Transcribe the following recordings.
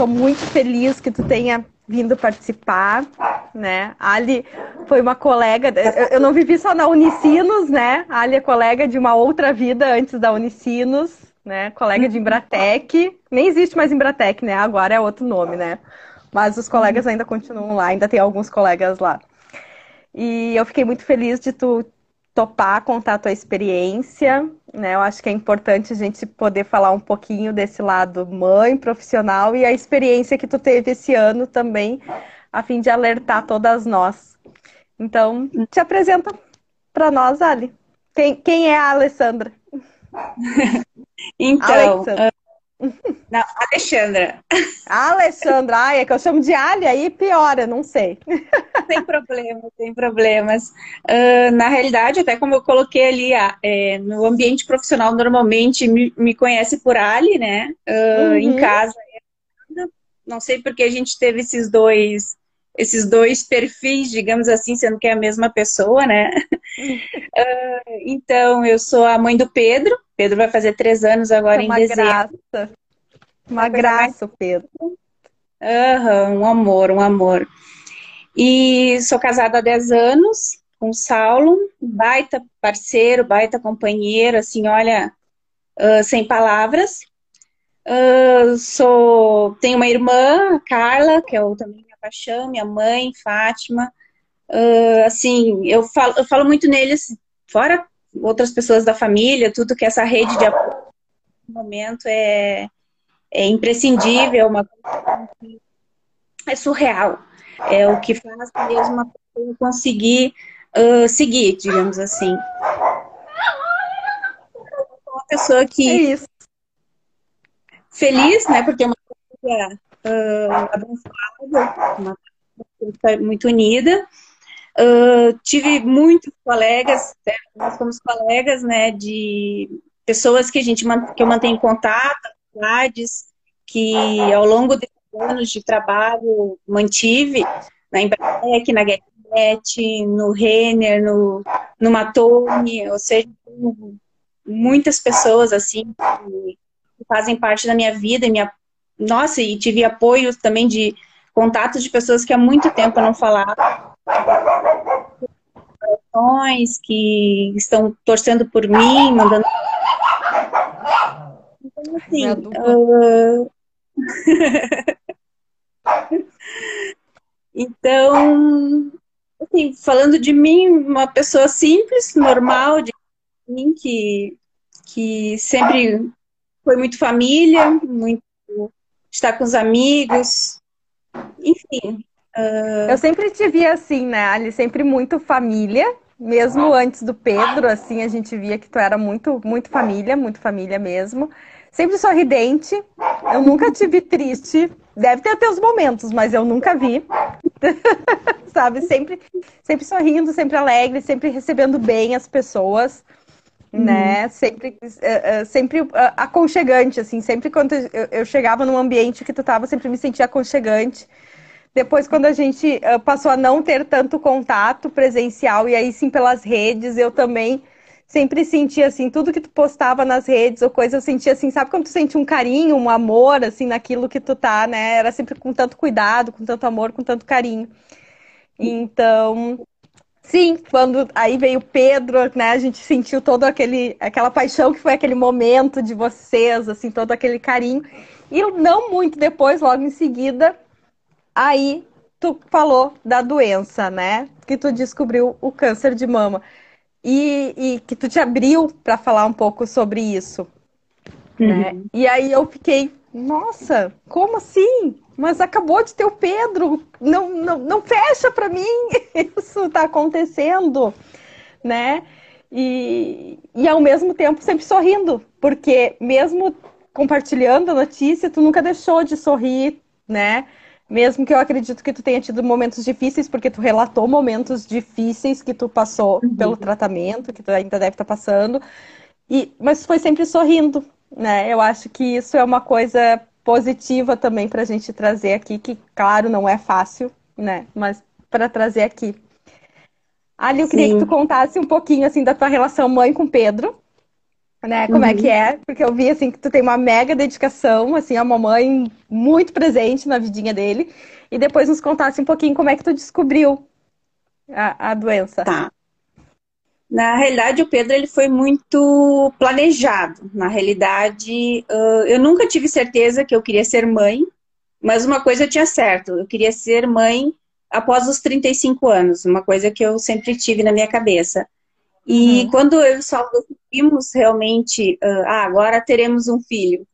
Estou muito feliz que tu tenha vindo participar, né? Ali foi uma colega, eu não vivi só na Unicinos, né? Ali é colega de uma outra vida antes da Unicinos, né? Colega de Embratec, nem existe mais Embratec, né? Agora é outro nome, né? Mas os colegas ainda continuam lá, ainda tem alguns colegas lá. E eu fiquei muito feliz de tu topar contar a tua experiência, né? Eu acho que é importante a gente poder falar um pouquinho desse lado mãe, profissional e a experiência que tu teve esse ano também, a fim de alertar todas nós. Então, te apresenta para nós, Ali. Quem, quem é a Alessandra? então, Alexandra. Não, Alexandra. Alexandra, ai, é que eu chamo de Ali, aí piora, não sei. Sem problema, sem problemas. Uh, na realidade, até como eu coloquei ali, é, no ambiente profissional, normalmente me, me conhece por Ali, né? Uh, uhum. Em casa, não sei porque a gente teve esses dois esses dois perfis, digamos assim, sendo que é a mesma pessoa, né? uh, então, eu sou a mãe do Pedro. Pedro vai fazer três anos agora é em dezembro. Graça. Uma graça, mais... Pedro. Uhum, um amor, um amor. E sou casada há 10 anos com o Saulo, baita parceiro, baita companheiro, assim, olha, uh, sem palavras. Uh, sou, tenho uma irmã, a Carla, que eu também paixão, minha mãe, Fátima. Uh, assim, eu falo, eu falo muito neles, fora outras pessoas da família, tudo que essa rede de apoio no momento é, é imprescindível, uma é surreal. É o que faz mesmo uma pessoa conseguir uh, seguir, digamos assim. Uma pessoa que. É feliz, né? Porque é uma pessoa uh, abençoada, uma muito unida. Uh, tive muitos colegas, né, nós somos colegas, né, de pessoas que a gente que eu mantenho contato, amizades, que ao longo desses anos de trabalho mantive na Embratec, na Guerrete, no Renner, no, no Matone, ou seja, muitas pessoas assim que fazem parte da minha vida me, nossa, e tive apoio também de contatos de pessoas que há muito tempo não falava. Que estão torcendo por mim, mandando. Então, assim. Uh... então, assim, falando de mim, uma pessoa simples, normal, de mim, que, que sempre foi muito família, muito estar com os amigos, enfim. Uh... Eu sempre te via assim, né, Ali? Sempre muito família, mesmo antes do Pedro, assim, a gente via que tu era muito, muito família, muito família mesmo. Sempre sorridente. Eu nunca te vi triste. Deve ter teus momentos, mas eu nunca vi. Sabe? Sempre, sempre sorrindo, sempre alegre, sempre recebendo bem as pessoas né? Uhum. Sempre, uh, uh, sempre uh, aconchegante, assim. Sempre quando eu, eu, chegava num ambiente que tu tava, sempre me sentia aconchegante. Depois, quando a gente passou a não ter tanto contato presencial e aí sim pelas redes, eu também sempre sentia assim, tudo que tu postava nas redes ou coisa, eu sentia assim, sabe quando tu sente um carinho, um amor, assim, naquilo que tu tá, né? Era sempre com tanto cuidado, com tanto amor, com tanto carinho. Então, Sim, quando aí veio Pedro, né? A gente sentiu todo aquele aquela paixão que foi aquele momento de vocês, assim, todo aquele carinho. E não muito depois, logo em seguida, aí tu falou da doença, né? Que tu descobriu o câncer de mama. E, e que tu te abriu para falar um pouco sobre isso. Né? Uhum. Né? E aí eu fiquei, nossa, como assim? Mas acabou de ter o Pedro, não, não, não fecha para mim, isso está acontecendo, né? E, e ao mesmo tempo sempre sorrindo, porque mesmo compartilhando a notícia, tu nunca deixou de sorrir, né? Mesmo que eu acredito que tu tenha tido momentos difíceis, porque tu relatou momentos difíceis que tu passou uhum. pelo tratamento, que tu ainda deve estar tá passando, e, mas foi sempre sorrindo, né? Eu acho que isso é uma coisa positiva também para a gente trazer aqui, que claro, não é fácil, né? Mas para trazer aqui. Ali, eu Sim. queria que tu contasse um pouquinho assim da tua relação mãe com Pedro, né? Como uhum. é que uhum. é? Porque eu vi assim que tu tem uma mega dedicação, assim, a mamãe muito presente na vidinha dele. E depois nos contasse um pouquinho como é que tu descobriu a, a doença. Tá. Na realidade, o Pedro ele foi muito planejado. Na realidade, eu nunca tive certeza que eu queria ser mãe, mas uma coisa eu tinha certo, eu queria ser mãe após os 35 anos, uma coisa que eu sempre tive na minha cabeça. E uhum. quando eu só decidimos realmente, ah, agora teremos um filho,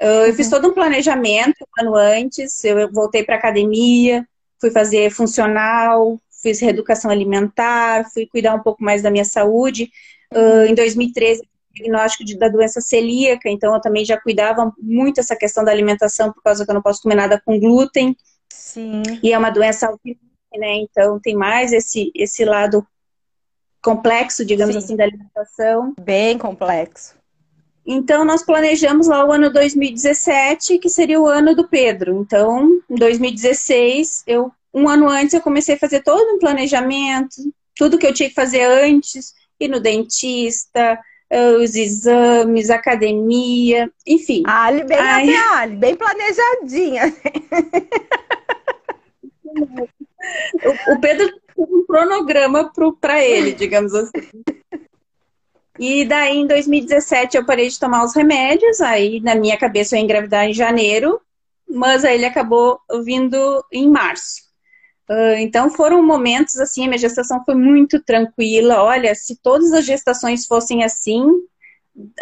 uh, uhum. eu fiz todo um planejamento um ano antes, eu voltei para academia, fui fazer funcional, fiz reeducação alimentar, fui cuidar um pouco mais da minha saúde. Uh, em 2013, diagnóstico de, da doença celíaca, então eu também já cuidava muito essa questão da alimentação, por causa que eu não posso comer nada com glúten. Sim. E é uma doença autoimune, né? Então tem mais esse, esse lado complexo, digamos Sim. assim, da alimentação. Bem complexo. Então, nós planejamos lá o ano 2017, que seria o ano do Pedro. Então, em 2016, eu, um ano antes, eu comecei a fazer todo um planejamento, tudo que eu tinha que fazer antes, ir no dentista, eh, os exames, academia, enfim. A Ali bem Ai... Ali, bem planejadinha. o, o Pedro um cronograma para ele, digamos assim. E daí, em 2017, eu parei de tomar os remédios. Aí, na minha cabeça, eu ia engravidar em janeiro, mas aí ele acabou vindo em março. Uh, então, foram momentos assim. A minha gestação foi muito tranquila. Olha, se todas as gestações fossem assim,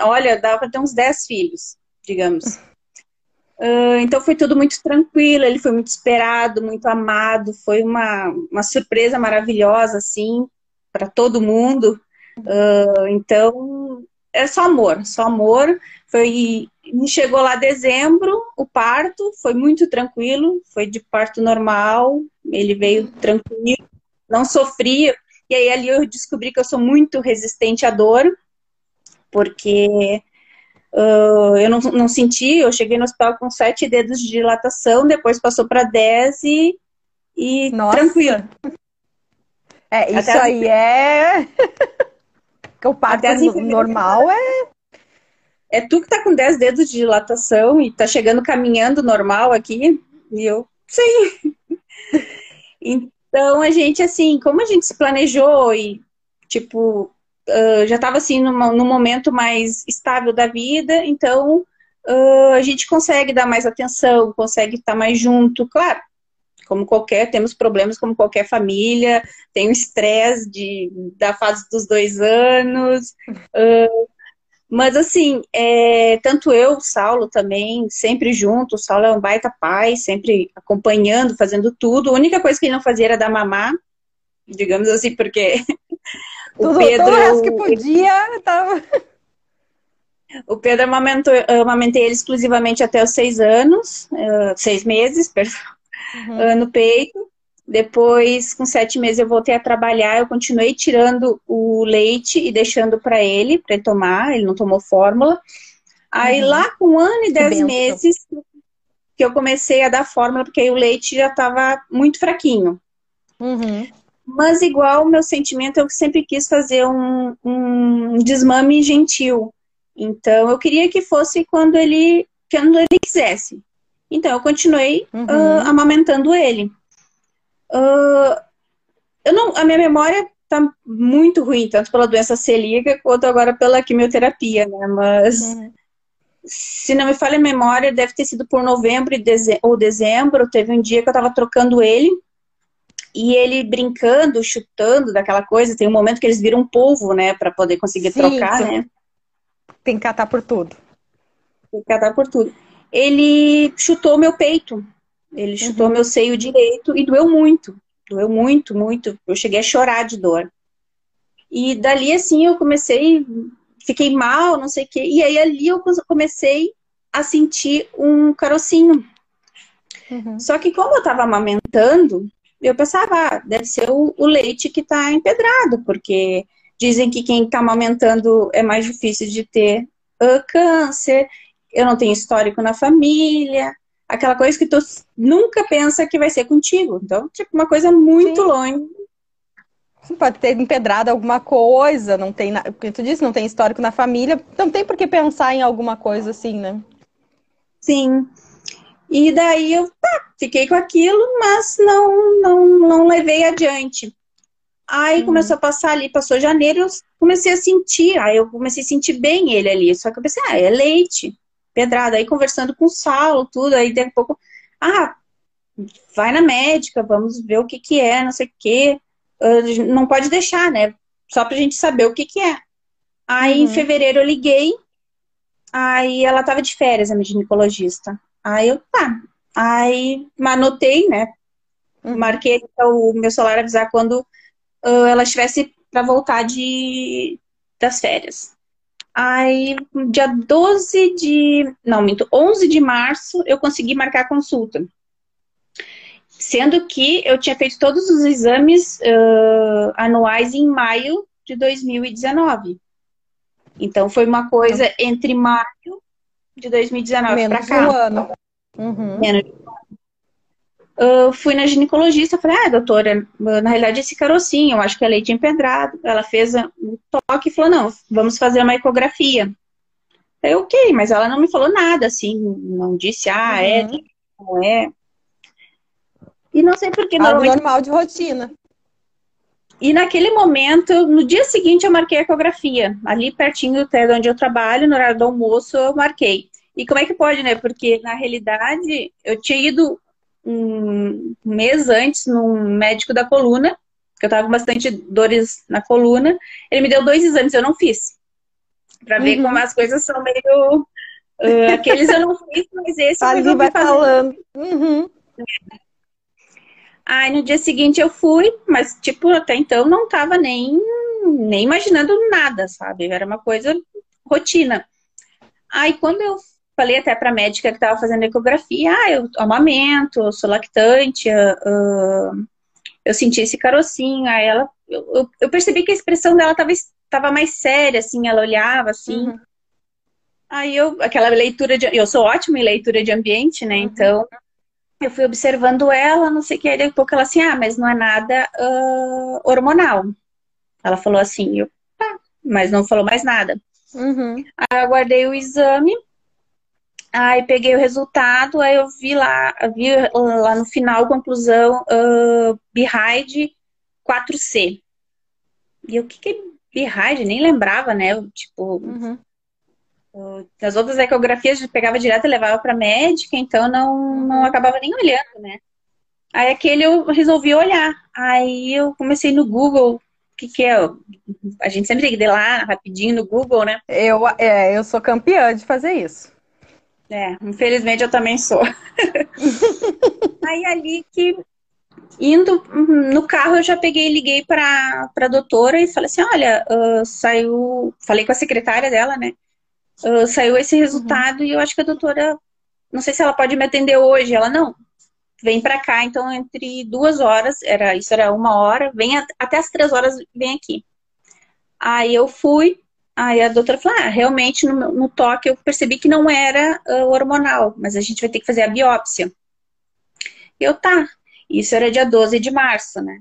olha, dava para ter uns 10 filhos, digamos. Uh, então foi tudo muito tranquilo, ele foi muito esperado, muito amado, foi uma, uma surpresa maravilhosa, assim, para todo mundo. Uh, então, é só amor, só amor. Foi, chegou lá dezembro, o parto foi muito tranquilo, foi de parto normal, ele veio tranquilo, não sofria. E aí ali eu descobri que eu sou muito resistente à dor, porque Uh, eu não, não senti, eu cheguei no hospital com sete dedos de dilatação, depois passou para dez e, e Nossa. tranquilo. É, isso Até aí é. o parto normal é. É tu que tá com 10 dedos de dilatação e tá chegando caminhando normal aqui. E eu, sim. Então a gente, assim, como a gente se planejou e, tipo, uh, já estava assim numa, num momento mais estável da vida, então uh, a gente consegue dar mais atenção, consegue estar mais junto, claro. Como qualquer, temos problemas como qualquer família, tem o estresse da fase dos dois anos. Uh, mas assim, é, tanto eu, o Saulo também, sempre junto. O Saulo é um baita pai, sempre acompanhando, fazendo tudo. A única coisa que ele não fazia era dar mamar, digamos assim, porque o Tudo, Pedro. Todo o resto que podia, tava. O Pedro amamentou, eu amamentei ele exclusivamente até os seis anos, uh, seis meses, perdão, uhum. uh, no peito. Depois, com sete meses, eu voltei a trabalhar. Eu continuei tirando o leite e deixando para ele, para ele tomar. Ele não tomou fórmula. Aí, uhum. lá com um ano e dez meses, que eu comecei a dar fórmula, porque aí o leite já estava muito fraquinho. Uhum. Mas igual o meu sentimento, eu sempre quis fazer um, um desmame gentil. Então eu queria que fosse quando ele quando ele quisesse. Então eu continuei uhum. uh, amamentando ele. Uh, eu não, a minha memória tá muito ruim, tanto pela doença celíaca quanto agora pela quimioterapia, né? Mas uhum. se não me falha a memória, deve ter sido por novembro ou dezembro. Teve um dia que eu tava trocando ele e ele brincando, chutando daquela coisa, tem um momento que eles viram polvo, né, para poder conseguir Sim, trocar, né? Tem que catar por tudo. Tem que catar por tudo. Ele chutou meu peito. Ele chutou uhum. meu seio direito e doeu muito. Doeu muito, muito. Eu cheguei a chorar de dor. E dali, assim, eu comecei, fiquei mal, não sei o quê. E aí, ali, eu comecei a sentir um carocinho. Uhum. Só que, como eu tava amamentando, eu pensava, ah, deve ser o, o leite que está empedrado, porque dizem que quem está amamentando é mais difícil de ter uh, câncer, eu não tenho histórico na família, aquela coisa que tu nunca pensa que vai ser contigo. Então, tipo, uma coisa muito Sim. longe. pode ter empedrado alguma coisa, não tem, na... porque tu disse, não tem histórico na família, não tem por que pensar em alguma coisa assim, né? Sim. E daí eu tá, fiquei com aquilo, mas não, não, não levei adiante. Aí uhum. começou a passar ali, passou janeiro, eu comecei a sentir, aí eu comecei a sentir bem ele ali. Só que eu pensei, ah, é leite, pedrada. Aí conversando com o Saulo, tudo, aí daqui a pouco, ah, vai na médica, vamos ver o que que é, não sei o que. Não pode deixar, né? Só pra gente saber o que que é. Aí uhum. em fevereiro eu liguei, aí ela tava de férias, a minha ginecologista. Aí eu, tá. Aí anotei, né? Uhum. Marquei o meu celular avisar quando uh, ela estivesse para voltar de, das férias. Aí, dia 12 de. Não, minto, 11 de março, eu consegui marcar a consulta. Sendo que eu tinha feito todos os exames uh, anuais em maio de 2019. Então, foi uma coisa entre maio de 2019 para cá. Um ano. Uhum. Menos de um ano. Uh, fui na ginecologista, falei, ah, doutora, na realidade esse carocinho, eu acho que é leite empedrado. Ela fez um toque e falou, não, vamos fazer uma ecografia. Eu, ok, mas ela não me falou nada, assim, não disse, ah, é, uhum. é, não é. E não sei por que Algo normal de rotina. E naquele momento, no dia seguinte, eu marquei a ecografia. Ali pertinho do de onde eu trabalho, no horário do almoço, eu marquei. E como é que pode, né? Porque na realidade, eu tinha ido um mês antes num médico da coluna, que eu tava com bastante dores na coluna. Ele me deu dois exames, eu não fiz. Pra ver uhum. como as coisas são meio. Uh, aqueles eu não fiz, mas esse Ali eu vai falando. Uhum. Aí no dia seguinte eu fui, mas tipo, até então não tava nem, nem imaginando nada, sabe? Era uma coisa rotina. Aí quando eu falei até para a médica que estava fazendo ecografia, ah, eu amamento, eu sou lactante, uh, eu senti esse carocinho, aí ela, eu, eu percebi que a expressão dela estava mais séria, assim, ela olhava assim. Uhum. Aí eu, aquela leitura de, eu sou ótima em leitura de ambiente, né, uhum. então eu fui observando ela, não sei o que, aí daqui a pouco ela assim, ah, mas não é nada uh, hormonal. Ela falou assim, eu, tá, mas não falou mais nada. Uhum. Aí eu aguardei o exame, Aí peguei o resultado, aí eu vi lá, vi lá no final, conclusão, uh, Behind 4C. E o que que é Behind? Nem lembrava, né? Tipo, uhum. uh, as outras ecografias eu pegava direto e levava para médica, então não, não acabava nem olhando, né? Aí aquele eu resolvi olhar. Aí eu comecei no Google, o que, que é? A gente sempre tem que ir lá rapidinho no Google, né? Eu, é, eu sou campeã de fazer isso. É, infelizmente eu também sou. Aí ali que indo no carro eu já peguei e liguei para a doutora e falei assim, olha, uh, saiu, falei com a secretária dela, né? Uh, saiu esse uhum. resultado uhum. e eu acho que a doutora, não sei se ela pode me atender hoje. Ela não, vem para cá, então entre duas horas, era isso era uma hora, vem a, até as três horas vem aqui. Aí eu fui, Aí a doutora falou: ah, realmente no, no toque eu percebi que não era uh, hormonal, mas a gente vai ter que fazer a biópsia. Eu, tá. Isso era dia 12 de março, né?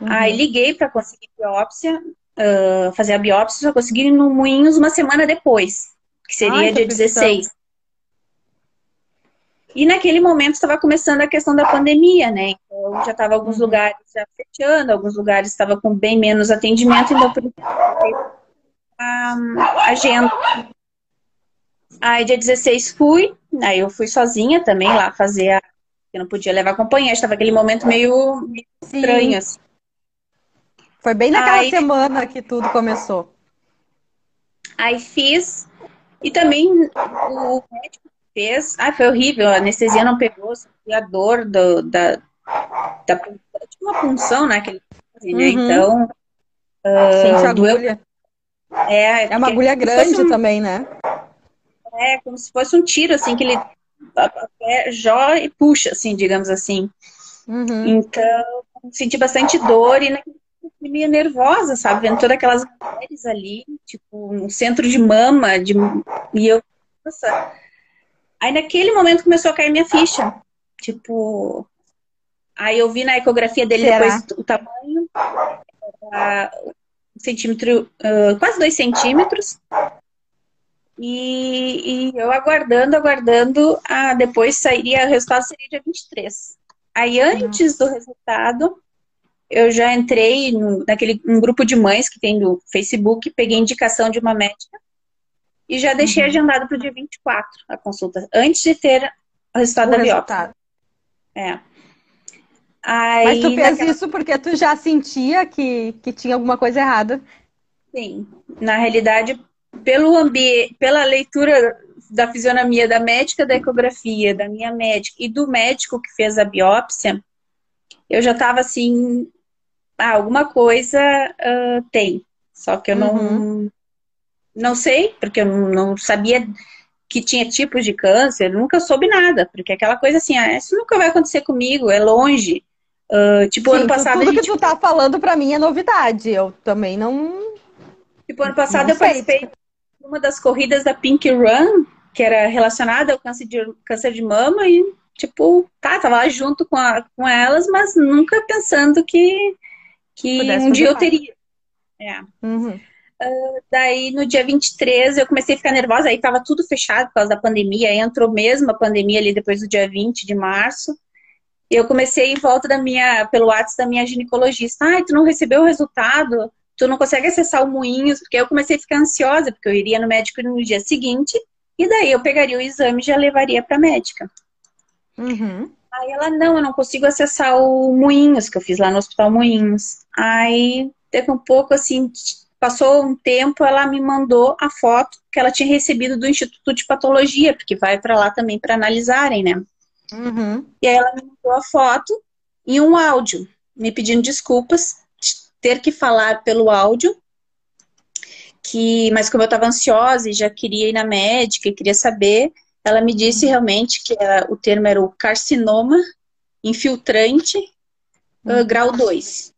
Uhum. Aí liguei para conseguir biópsia, uh, fazer a biópsia, só consegui no Moinhos uma semana depois, que seria Ai, dia 16. E naquele momento estava começando a questão da pandemia, né? Então já estava alguns uhum. lugares já fechando, alguns lugares estavam com bem menos atendimento, então por isso a agenda. Aí dia 16 fui, aí eu fui sozinha também lá fazer a. Eu não podia levar companhia, estava aquele momento meio, meio estranho. Assim. Foi bem naquela aí, semana que tudo começou. Aí fiz, e também o médico fez. Ah, foi horrível, a anestesia não pegou, a dor do, da, da, uma punção, né? Que ele fazia, né? Uhum. Então. Uh, doeu, é, é uma agulha grande um... também, né? É, como se fosse um tiro, assim, que ele joga e puxa, assim, digamos assim. Uhum. Então, senti bastante dor e meio nervosa, sabe? Vendo todas aquelas mulheres ali, tipo, um centro de mama, de... e eu, nossa. Aí naquele momento começou a cair minha ficha. Tipo, aí eu vi na ecografia dele Será? depois o tamanho, centímetro, uh, quase dois centímetros. E, e, eu aguardando, aguardando, ah, depois sairia, o resultado seria dia 23. Aí, antes do resultado, eu já entrei no, naquele um grupo de mães que tem do Facebook, peguei indicação de uma médica e já deixei uhum. agendado para o dia 24 a consulta, antes de ter o resultado o da biópsia. É. Aí, Mas tu fez naquela... isso porque tu já sentia que, que tinha alguma coisa errada? Sim. Na realidade, pelo ambiente, pela leitura da fisionomia da médica da ecografia, da minha médica e do médico que fez a biópsia, eu já estava assim, ah, alguma coisa uh, tem. Só que eu não, uhum. não sei, porque eu não sabia que tinha tipos de câncer, nunca soube nada, porque aquela coisa assim, ah, isso nunca vai acontecer comigo, é longe. Uh, tipo, Sim, ano passado. Tudo gente... que tu tá falando pra mim é novidade. Eu também não. Tipo, ano passado não eu participei de uma das corridas da Pink Run, que era relacionada ao câncer de, câncer de mama, e, tipo, tá, tava lá junto com, a, com elas, mas nunca pensando que, que um dia eu teria. É. Uhum. Uh, daí, no dia 23, eu comecei a ficar nervosa, aí tava tudo fechado por causa da pandemia, aí entrou mesmo a pandemia ali depois do dia 20 de março. Eu comecei em volta da minha, pelo WhatsApp da minha ginecologista. Ai, tu não recebeu o resultado? Tu não consegue acessar o Moinhos? Porque eu comecei a ficar ansiosa, porque eu iria no médico no dia seguinte, e daí eu pegaria o exame e já levaria pra médica. Uhum. Aí ela, não, eu não consigo acessar o Moinhos, que eu fiz lá no Hospital Moinhos. Aí, teve um pouco assim, passou um tempo, ela me mandou a foto que ela tinha recebido do Instituto de Patologia, porque vai para lá também para analisarem, né? Uhum. E aí ela me mandou a foto e um áudio, me pedindo desculpas, ter que falar pelo áudio, que, mas como eu estava ansiosa e já queria ir na médica e queria saber, ela me disse uhum. realmente que era, o termo era o carcinoma infiltrante uh, grau 2.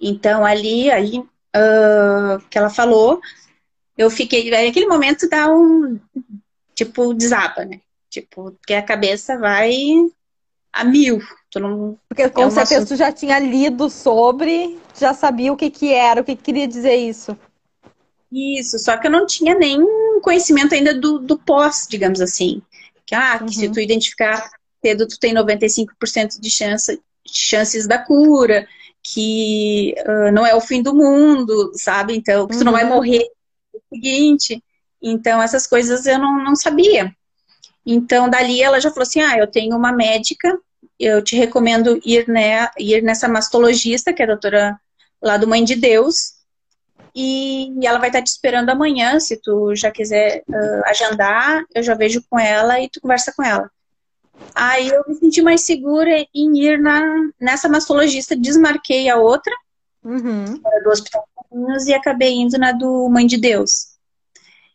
Então, ali, aí, uh, que ela falou, eu fiquei, naquele momento dá um, tipo, desaba, né? Tipo, que a cabeça vai a mil. Tu não, Porque com é certeza assunto... tu já tinha lido sobre, já sabia o que que era, o que, que queria dizer isso. Isso, só que eu não tinha nem conhecimento ainda do, do pós, digamos assim. Que, ah, que uhum. se tu identificar cedo, tu tem 95% de chance, chances da cura, que uh, não é o fim do mundo, sabe? Então, que tu não vai uhum. morrer no seguinte. Então, essas coisas eu não, não sabia. Então, dali ela já falou assim: ah, eu tenho uma médica, eu te recomendo ir, né, ir nessa mastologista, que é a doutora lá do Mãe de Deus, e ela vai estar te esperando amanhã, se tu já quiser uh, agendar, eu já vejo com ela e tu conversa com ela. Aí eu me senti mais segura em ir na, nessa mastologista, desmarquei a outra, uhum. do Hospital e acabei indo na do Mãe de Deus.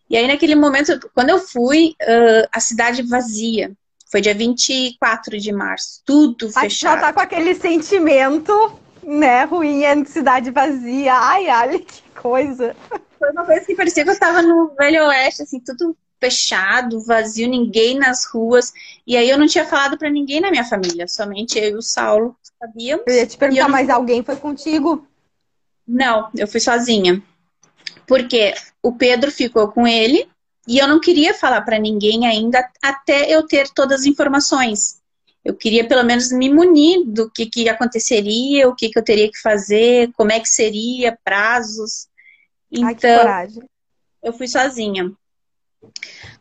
E aí, naquele momento, quando eu fui, uh, a cidade vazia. Foi dia 24 de março, tudo fechado. Já tá com aquele sentimento, né, ruim, a cidade vazia. Ai, olha que coisa. Foi uma coisa que parecia que eu tava no Velho Oeste, assim, tudo fechado, vazio, ninguém nas ruas. E aí eu não tinha falado para ninguém na minha família, somente eu e o Saulo sabíamos. Eu ia te perguntar, não... mas alguém foi contigo? Não, eu fui sozinha. Porque o Pedro ficou com ele e eu não queria falar para ninguém ainda até eu ter todas as informações. Eu queria pelo menos me munir do que, que aconteceria, o que, que eu teria que fazer, como é que seria, prazos. Então, Ai, eu fui sozinha.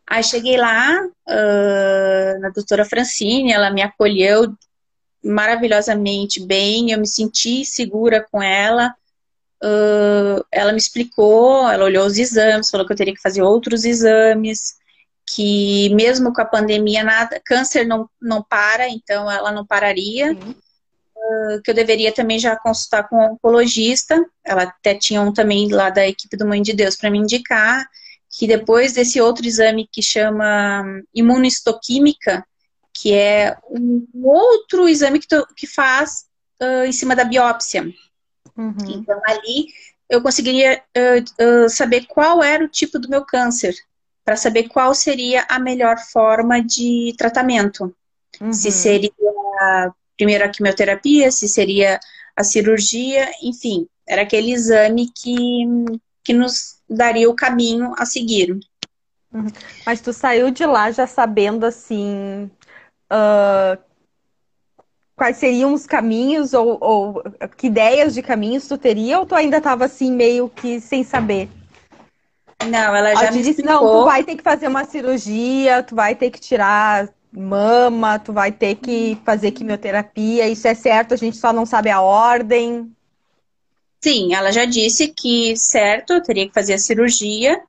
Aí cheguei lá, uh, na doutora Francine, ela me acolheu maravilhosamente bem, eu me senti segura com ela. Uh, ela me explicou, ela olhou os exames, falou que eu teria que fazer outros exames, que mesmo com a pandemia, nada, câncer não, não para, então ela não pararia. Uh, que eu deveria também já consultar com um oncologista. Ela até tinha um também lá da equipe do Mãe de Deus para me indicar que depois desse outro exame que chama imunohistoquímica, que é um outro exame que, tu, que faz uh, em cima da biópsia. Uhum. Então, ali eu conseguiria uh, uh, saber qual era o tipo do meu câncer, para saber qual seria a melhor forma de tratamento. Uhum. Se seria primeiro a quimioterapia, se seria a cirurgia, enfim. Era aquele exame que, que nos daria o caminho a seguir. Uhum. Mas tu saiu de lá já sabendo assim uh, quais seriam os caminhos ou, ou, que ideias de caminhos tu teria ou tu ainda estava assim meio que sem saber? Não, ela já me disse, explicou. não, tu vai ter que fazer uma cirurgia, tu vai ter que tirar mama, tu vai ter que fazer quimioterapia, isso é certo, a gente só não sabe a ordem. Sim, ela já disse que, certo, eu teria que fazer a cirurgia.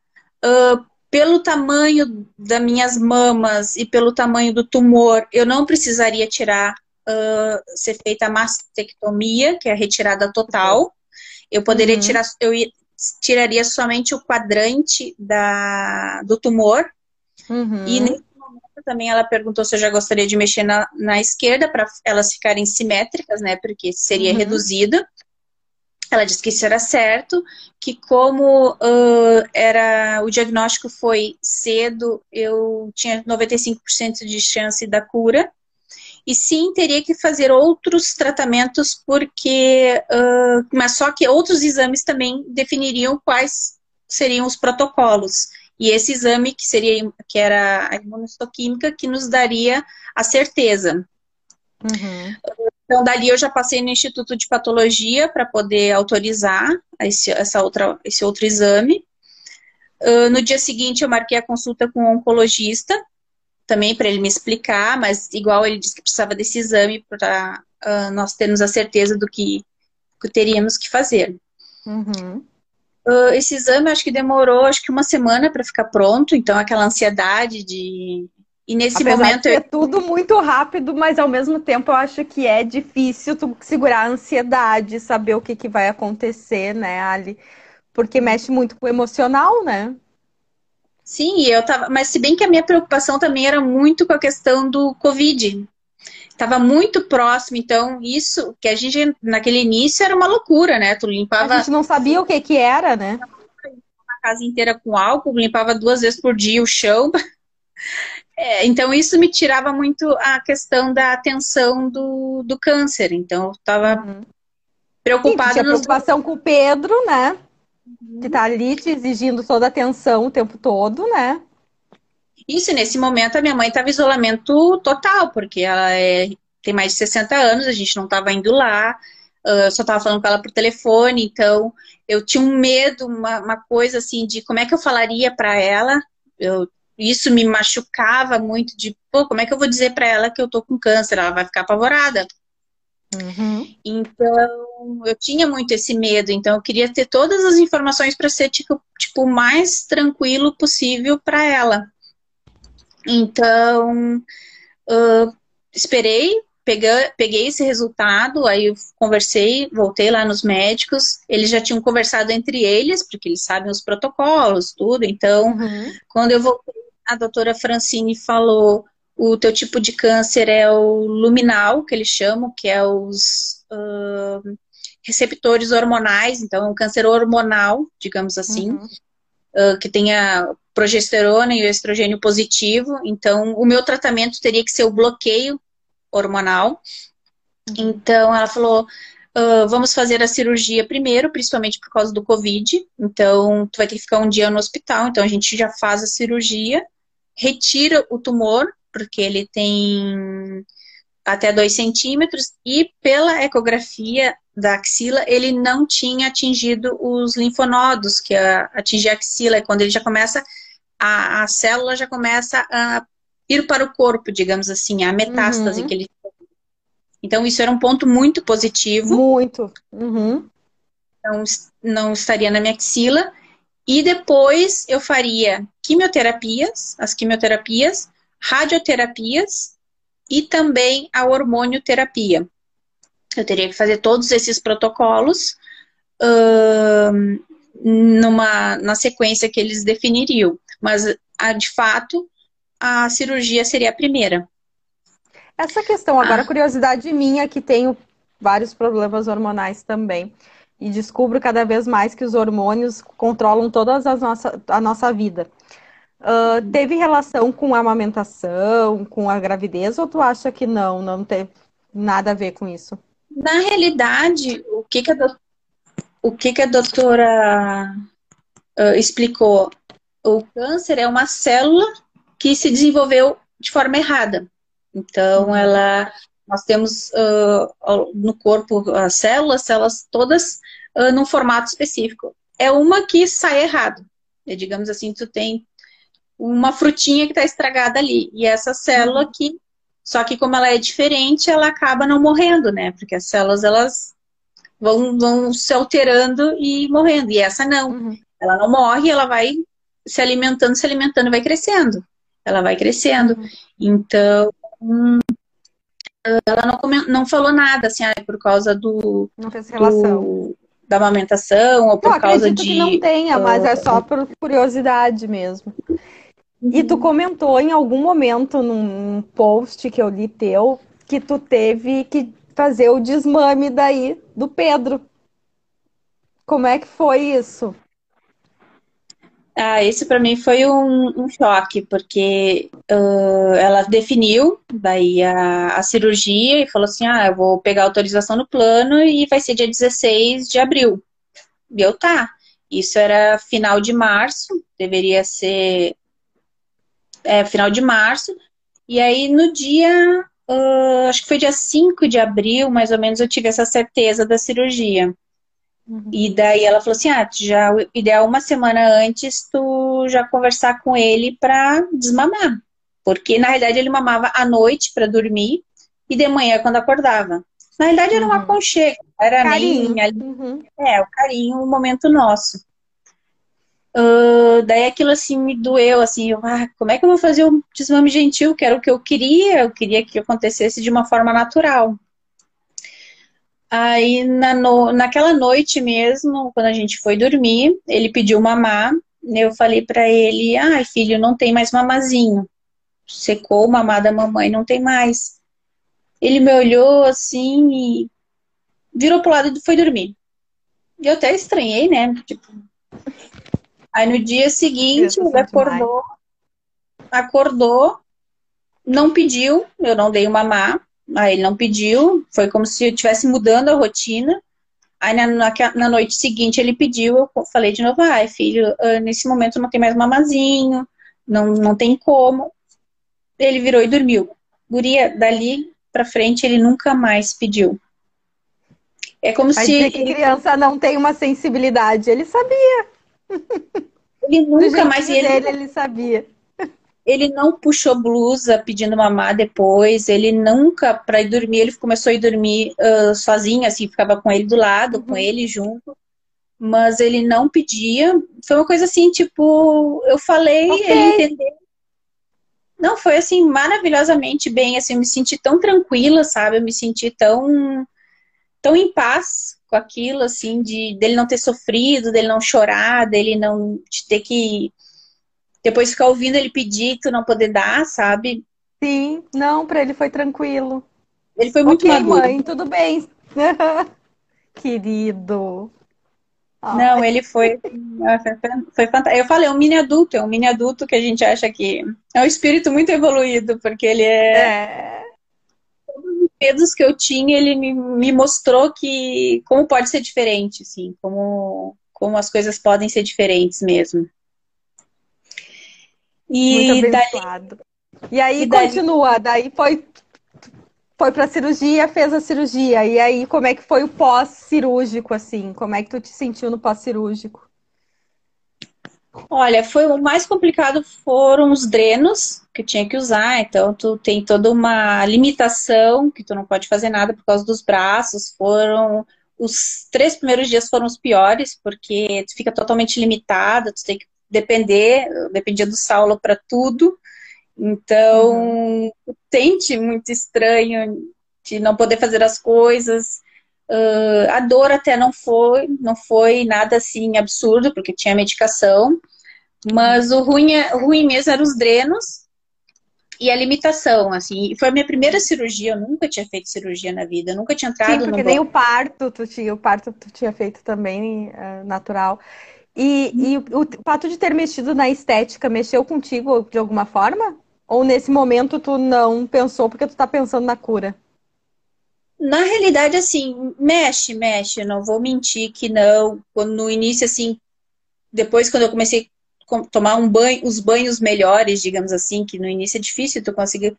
Uh, pelo tamanho das minhas mamas e pelo tamanho do tumor, eu não precisaria tirar, uh, ser feita a mastectomia, que é a retirada total. Eu poderia uhum. tirar, eu tiraria somente o quadrante da, do tumor. Uhum. E nesse momento também ela perguntou se eu já gostaria de mexer na, na esquerda para elas ficarem simétricas, né? Porque seria uhum. reduzido. Ela disse que isso era certo, que como uh, era o diagnóstico foi cedo, eu tinha 95% de chance da cura. E sim, teria que fazer outros tratamentos, porque. Uh, mas só que outros exames também definiriam quais seriam os protocolos. E esse exame que seria que era a imunohistoquímica que nos daria a certeza. Uhum. Então, dali eu já passei no Instituto de Patologia para poder autorizar esse, essa outra, esse outro exame. Uh, no dia seguinte, eu marquei a consulta com o oncologista, também para ele me explicar, mas igual ele disse que precisava desse exame para uh, nós termos a certeza do que, que teríamos que fazer. Uhum. Uh, esse exame acho que demorou acho que uma semana para ficar pronto, então aquela ansiedade de e nesse Apesar momento. é tudo muito rápido, mas ao mesmo tempo eu acho que é difícil tu segurar a ansiedade, saber o que, que vai acontecer, né, Ali? Porque mexe muito com o emocional, né? Sim, eu tava. Mas se bem que a minha preocupação também era muito com a questão do Covid. Estava muito próximo, então isso que a gente naquele início era uma loucura, né? Tu limpava. A gente não sabia o que que era, né? A casa inteira com álcool, limpava duas vezes por dia o chão. É, então, isso me tirava muito a questão da atenção do, do câncer. Então, eu estava uhum. preocupada. Sim, tinha preocupação com o Pedro, né? Que está ali te exigindo toda a atenção o tempo todo, né? Isso, nesse momento, a minha mãe estava em isolamento total, porque ela é, tem mais de 60 anos, a gente não estava indo lá, eu só estava falando com ela por telefone, então eu tinha um medo, uma, uma coisa assim, de como é que eu falaria para ela. Eu isso me machucava muito de, pô, como é que eu vou dizer para ela que eu tô com câncer? Ela vai ficar apavorada. Uhum. Então, eu tinha muito esse medo, então eu queria ter todas as informações para ser tipo, tipo mais tranquilo possível para ela. Então, uh, esperei, peguei, peguei esse resultado, aí eu conversei, voltei lá nos médicos, eles já tinham conversado entre eles, porque eles sabem os protocolos, tudo. Então, uhum. quando eu voltei a doutora Francine falou o teu tipo de câncer é o luminal, que eles chamam, que é os uh, receptores hormonais, então é um câncer hormonal, digamos assim, uhum. uh, que tenha progesterona e o estrogênio positivo. Então, o meu tratamento teria que ser o bloqueio hormonal. Uhum. Então, ela falou: uh, vamos fazer a cirurgia primeiro, principalmente por causa do Covid. Então, tu vai ter que ficar um dia no hospital. Então, a gente já faz a cirurgia retira o tumor, porque ele tem até 2 centímetros, e pela ecografia da axila, ele não tinha atingido os linfonodos, que atingir a axila é quando ele já começa, a, a célula já começa a ir para o corpo, digamos assim, a metástase uhum. que ele então, isso era um ponto muito positivo. Muito. Uhum. Não, não estaria na minha axila. E depois eu faria quimioterapias, as quimioterapias, radioterapias e também a hormonioterapia. Eu teria que fazer todos esses protocolos numa, na sequência que eles definiriam. Mas, a, de fato, a cirurgia seria a primeira. Essa questão, agora, ah. curiosidade minha, que tenho vários problemas hormonais também e descubro cada vez mais que os hormônios controlam toda as nossa, a nossa vida. Uh, teve relação com a amamentação, com a gravidez, ou tu acha que não, não teve nada a ver com isso? Na realidade, o que, que a, o que, que a doutora uh, explicou? O câncer é uma célula que se desenvolveu de forma errada. Então, uhum. ela, nós temos uh, no corpo as células, células todas uh, num formato específico. É uma que sai errado. É, digamos assim, tu tem uma frutinha que está estragada ali. E essa célula uhum. aqui, só que como ela é diferente, ela acaba não morrendo, né? Porque as células, elas vão, vão se alterando e morrendo. E essa não. Uhum. Ela não morre, ela vai se alimentando, se alimentando vai crescendo. Ela vai crescendo. Uhum. Então, hum, ela não, não falou nada, assim, ah, por causa do. Não fez relação. Do, da amamentação ou por não, causa de. Que não tenha, mas é só por curiosidade mesmo. E tu comentou em algum momento num post que eu li teu que tu teve que fazer o desmame daí do Pedro. Como é que foi isso? Ah, esse para mim foi um, um, choque, porque uh, ela definiu daí a, a, cirurgia e falou assim: ah, eu vou pegar autorização no plano e vai ser dia 16 de abril. E eu tá. Isso era final de março, deveria ser é, final de março. E aí no dia, uh, acho que foi dia 5 de abril, mais ou menos, eu tive essa certeza da cirurgia. Uhum. E daí ela falou assim: ah, já, o ideal uma semana antes tu já conversar com ele para desmamar. Porque na realidade ele mamava à noite para dormir e de manhã quando acordava. Na realidade era uma uhum. aconchego, era carinho. minha, uhum. é, o carinho, o momento nosso. Uh, daí aquilo assim me doeu, assim, eu, ah, como é que eu vou fazer um desmame gentil? Que era o que eu queria, eu queria que acontecesse de uma forma natural. Aí, na no, naquela noite mesmo, quando a gente foi dormir, ele pediu mamar. Eu falei para ele: ai, filho, não tem mais mamazinho. Secou o mamar da mamãe, não tem mais. Ele me olhou assim e virou pro lado e foi dormir. Eu até estranhei, né? Tipo. Aí no dia seguinte, ele acordou, acordou, não pediu, eu não dei o mamar. Aí ele não pediu, foi como se eu estivesse mudando a rotina. Aí na, na, na, noite seguinte ele pediu, eu falei de novo, ai filho, ah, nesse momento não tem mais mamazinho, não, não tem como. Ele virou e dormiu. Guria, dali pra frente ele nunca mais pediu. É como Vai se. que criança não tem uma sensibilidade, ele sabia. Ele nunca mais. Ele, dele, ele sabia. Ele não puxou blusa pedindo mamar depois. Ele nunca, para ir dormir, ele começou a ir dormir uh, sozinho, assim, ficava com ele do lado, uhum. com ele junto. Mas ele não pedia. Foi uma coisa assim, tipo, eu falei, okay. ele entendeu. Não, foi assim, maravilhosamente bem, assim, eu me senti tão tranquila, sabe? Eu me senti tão, tão em paz com aquilo, assim, de dele não ter sofrido, dele não chorar, dele não de ter que depois ficar ouvindo ele pedir tu não poder dar, sabe? Sim, não, para ele foi tranquilo. Ele foi muito okay, maduro. mãe, tudo bem. Querido. Não, ele foi, foi fantástico. Eu falei, é um mini adulto, é um mini adulto que a gente acha que é um espírito muito evoluído, porque ele é. é... Medos que eu tinha, ele me, me mostrou que como pode ser diferente, assim, como, como as coisas podem ser diferentes mesmo. E Muito abençoado. Daí, e aí e continua, daí foi foi para cirurgia, fez a cirurgia. E aí como é que foi o pós-cirúrgico assim? Como é que tu te sentiu no pós-cirúrgico? Olha, foi o mais complicado foram os drenos que tinha que usar, então tu tem toda uma limitação que tu não pode fazer nada por causa dos braços. Foram os três primeiros dias foram os piores porque tu fica totalmente limitada, tu tem que depender, dependia do Saulo para tudo. Então, uhum. tente muito estranho de não poder fazer as coisas. Uh, a dor até não foi, não foi nada assim absurdo, porque tinha medicação. Mas o ruim, é, o ruim mesmo eram os drenos e a limitação, assim. Foi a minha primeira cirurgia, eu nunca tinha feito cirurgia na vida, eu nunca tinha entrado Sim, porque no nem o parto, tu tinha, o parto tu tinha feito também uh, natural. E, e o, o fato de ter mexido na estética mexeu contigo de alguma forma? Ou nesse momento tu não pensou porque tu tá pensando na cura? Na realidade, assim, mexe, mexe. não vou mentir que não. Quando no início, assim, depois quando eu comecei tomar um banho, os banhos melhores, digamos assim, que no início é difícil tu conseguir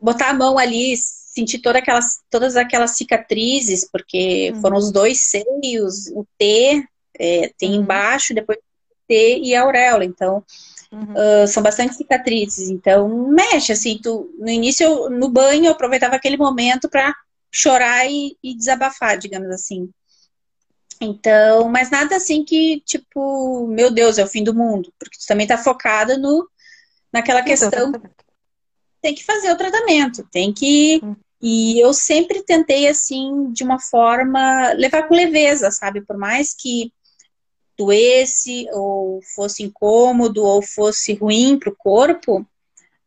botar a mão ali, sentir toda aquelas, todas aquelas cicatrizes, porque uhum. foram os dois seios, o T, é, tem uhum. embaixo, depois o T e a auréola. Então, uhum. uh, são bastante cicatrizes. Então, mexe, assim, tu, no início, eu, no banho, eu aproveitava aquele momento para chorar e, e desabafar, digamos assim. Então, mas nada assim que, tipo, meu Deus, é o fim do mundo. Porque tu também tá focada no, naquela então, questão. Tem que fazer o tratamento, tem que. Hum. E eu sempre tentei, assim, de uma forma, levar com leveza, sabe? Por mais que doesse, ou fosse incômodo, ou fosse ruim pro corpo,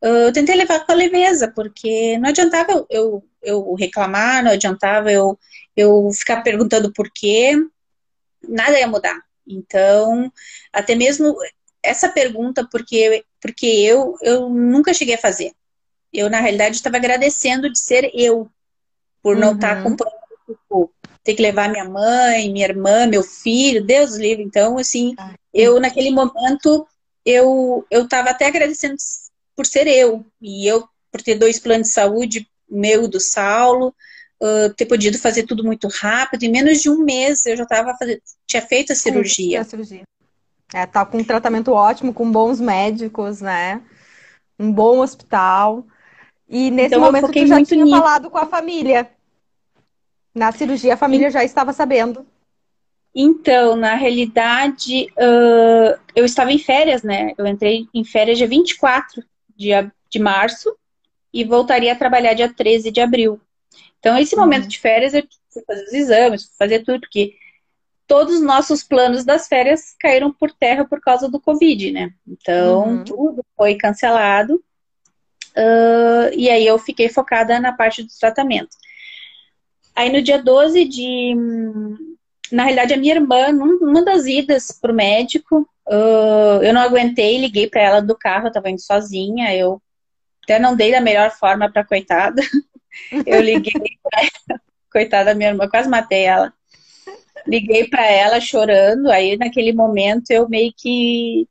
eu tentei levar com a leveza, porque não adiantava eu, eu reclamar, não adiantava eu, eu ficar perguntando por quê, nada ia mudar. Então, até mesmo essa pergunta, porque, porque eu, eu nunca cheguei a fazer. Eu, na realidade, estava agradecendo de ser eu, por não estar tá uhum. acompanhando, tipo, ter que levar minha mãe, minha irmã, meu filho, Deus livre. Então, assim, eu, naquele momento, eu estava até agradecendo por ser eu. E eu, por ter dois planos de saúde, meu e do Saulo, uh, ter podido fazer tudo muito rápido. Em menos de um mês eu já estava tinha feito a cirurgia. a cirurgia. É, tá com um tratamento ótimo, com bons médicos, né? Um bom hospital. E nesse então, momento tu já tinha nisso. falado com a família. Na cirurgia a família já estava sabendo. Então, na realidade, uh, eu estava em férias, né? Eu entrei em férias dia 24 de, de março e voltaria a trabalhar dia 13 de abril. Então, esse uhum. momento de férias, eu fui fazer os exames, fui fazer tudo, porque todos os nossos planos das férias caíram por terra por causa do Covid, né? Então, uhum. tudo foi cancelado. Uh, e aí eu fiquei focada na parte do tratamento. Aí no dia 12 de. Na realidade, a minha irmã, numa das idas pro médico, uh, eu não aguentei, liguei para ela do carro, eu tava indo sozinha, eu até não dei da melhor forma pra coitada. Eu liguei pra ela, coitada da minha irmã, quase matei ela. Liguei para ela chorando, aí naquele momento eu meio que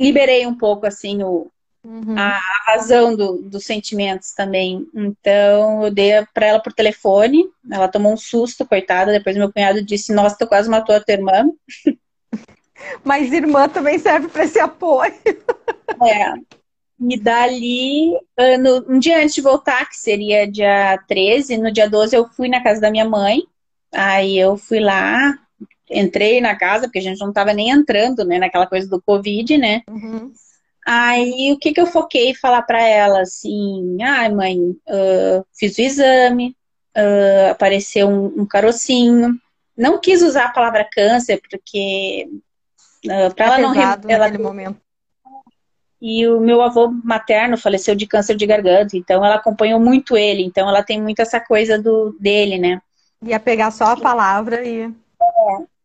liberei um pouco assim o, uhum. a razão do, dos sentimentos também. Então eu dei para ela por telefone, ela tomou um susto, coitada. Depois meu cunhado disse: Nossa, tu quase matou a tua irmã. Mas irmã também serve para esse apoio. É. E dali, no, um dia antes de voltar, que seria dia 13, no dia 12 eu fui na casa da minha mãe. Aí eu fui lá, entrei na casa, porque a gente não estava nem entrando, né, naquela coisa do Covid, né? Uhum. Aí o que que eu foquei falar para ela assim, ai ah, mãe, uh, fiz o exame, uh, apareceu um, um, carocinho. Não quis usar a palavra câncer porque uh, para é ela não ela momento. E o meu avô materno faleceu de câncer de garganta, então ela acompanhou muito ele, então ela tem muito essa coisa do dele, né? Ia pegar só a palavra e. É.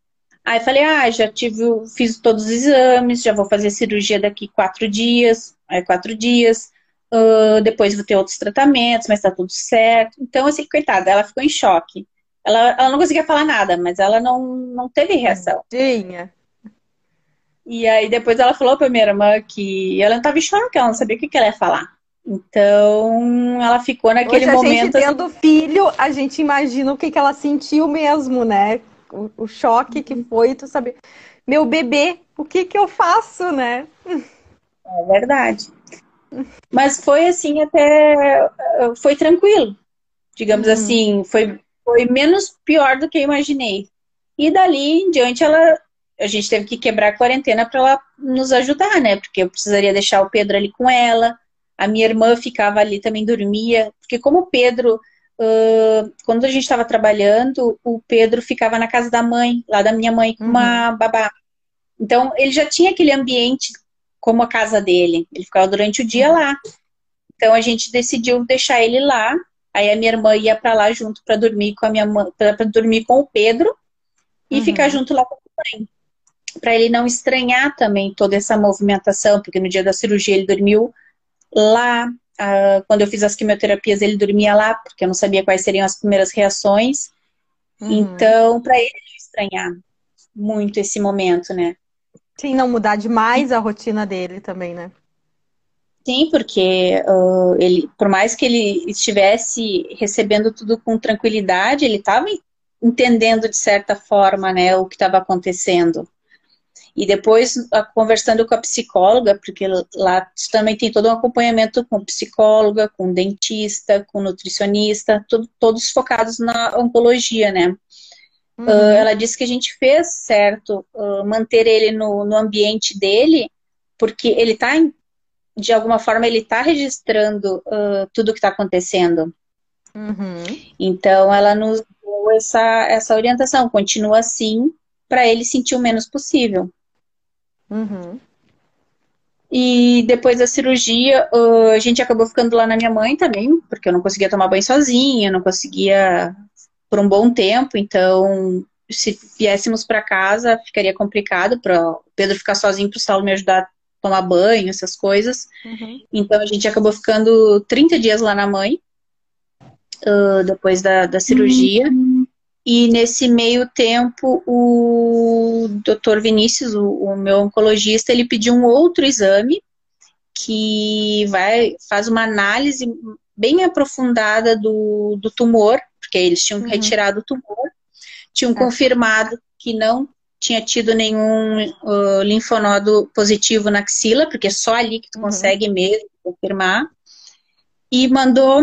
Aí falei, ah, já tive, fiz todos os exames, já vou fazer cirurgia daqui quatro dias, aí quatro dias, uh, depois vou ter outros tratamentos, mas tá tudo certo. Então, assim, coitada, ela ficou em choque. Ela, ela não conseguia falar nada, mas ela não, não teve reação. Tinha. E aí depois ela falou pra minha irmã que ela não tava em choque, ela não sabia o que, que ela ia falar. Então, ela ficou naquele Hoje, momento. A gente tendo assim... filho, a gente imagina o que, que ela sentiu mesmo, né? O, o choque que foi, tu saber, meu bebê, o que que eu faço, né? É verdade. Mas foi assim até foi tranquilo, digamos uhum. assim, foi, foi menos pior do que eu imaginei. E dali em diante ela a gente teve que quebrar a quarentena para ela nos ajudar, né? Porque eu precisaria deixar o Pedro ali com ela. A minha irmã ficava ali também dormia, porque como o Pedro Uh, quando a gente estava trabalhando, o Pedro ficava na casa da mãe, lá da minha mãe, com uhum. uma babá. Então, ele já tinha aquele ambiente como a casa dele. Ele ficava durante o dia lá. Então, a gente decidiu deixar ele lá. Aí, a minha irmã ia para lá junto para dormir com a minha mãe, para dormir com o Pedro e uhum. ficar junto lá com a mãe. Para ele não estranhar também toda essa movimentação, porque no dia da cirurgia ele dormiu lá, Uh, quando eu fiz as quimioterapias, ele dormia lá, porque eu não sabia quais seriam as primeiras reações. Uhum. Então, para ele, ele estranhar muito esse momento, né? Sim, não mudar demais a rotina dele também, né? Sim, porque uh, ele, por mais que ele estivesse recebendo tudo com tranquilidade, ele estava entendendo de certa forma, né, o que estava acontecendo. E depois, conversando com a psicóloga, porque lá também tem todo um acompanhamento com psicóloga, com dentista, com nutricionista, tudo, todos focados na oncologia, né? Uhum. Uh, ela disse que a gente fez certo uh, manter ele no, no ambiente dele, porque ele está, de alguma forma, ele está registrando uh, tudo o que está acontecendo. Uhum. Então, ela nos deu essa, essa orientação, continua assim, para ele sentir o menos possível. Uhum. E depois da cirurgia, a gente acabou ficando lá na minha mãe também, porque eu não conseguia tomar banho sozinha, não conseguia por um bom tempo, então se viéssemos para casa ficaria complicado para o Pedro ficar sozinho para o Saulo me ajudar a tomar banho, essas coisas. Uhum. Então a gente acabou ficando 30 dias lá na mãe, uh, depois da, da cirurgia. Uhum. E nesse meio tempo, o doutor Vinícius, o, o, meu oncologista, ele pediu um outro exame que vai faz uma análise bem aprofundada do, do tumor, porque eles tinham uhum. retirado o tumor, tinham é. confirmado que não tinha tido nenhum uh, linfonodo positivo na axila, porque é só ali que tu uhum. consegue mesmo confirmar, e mandou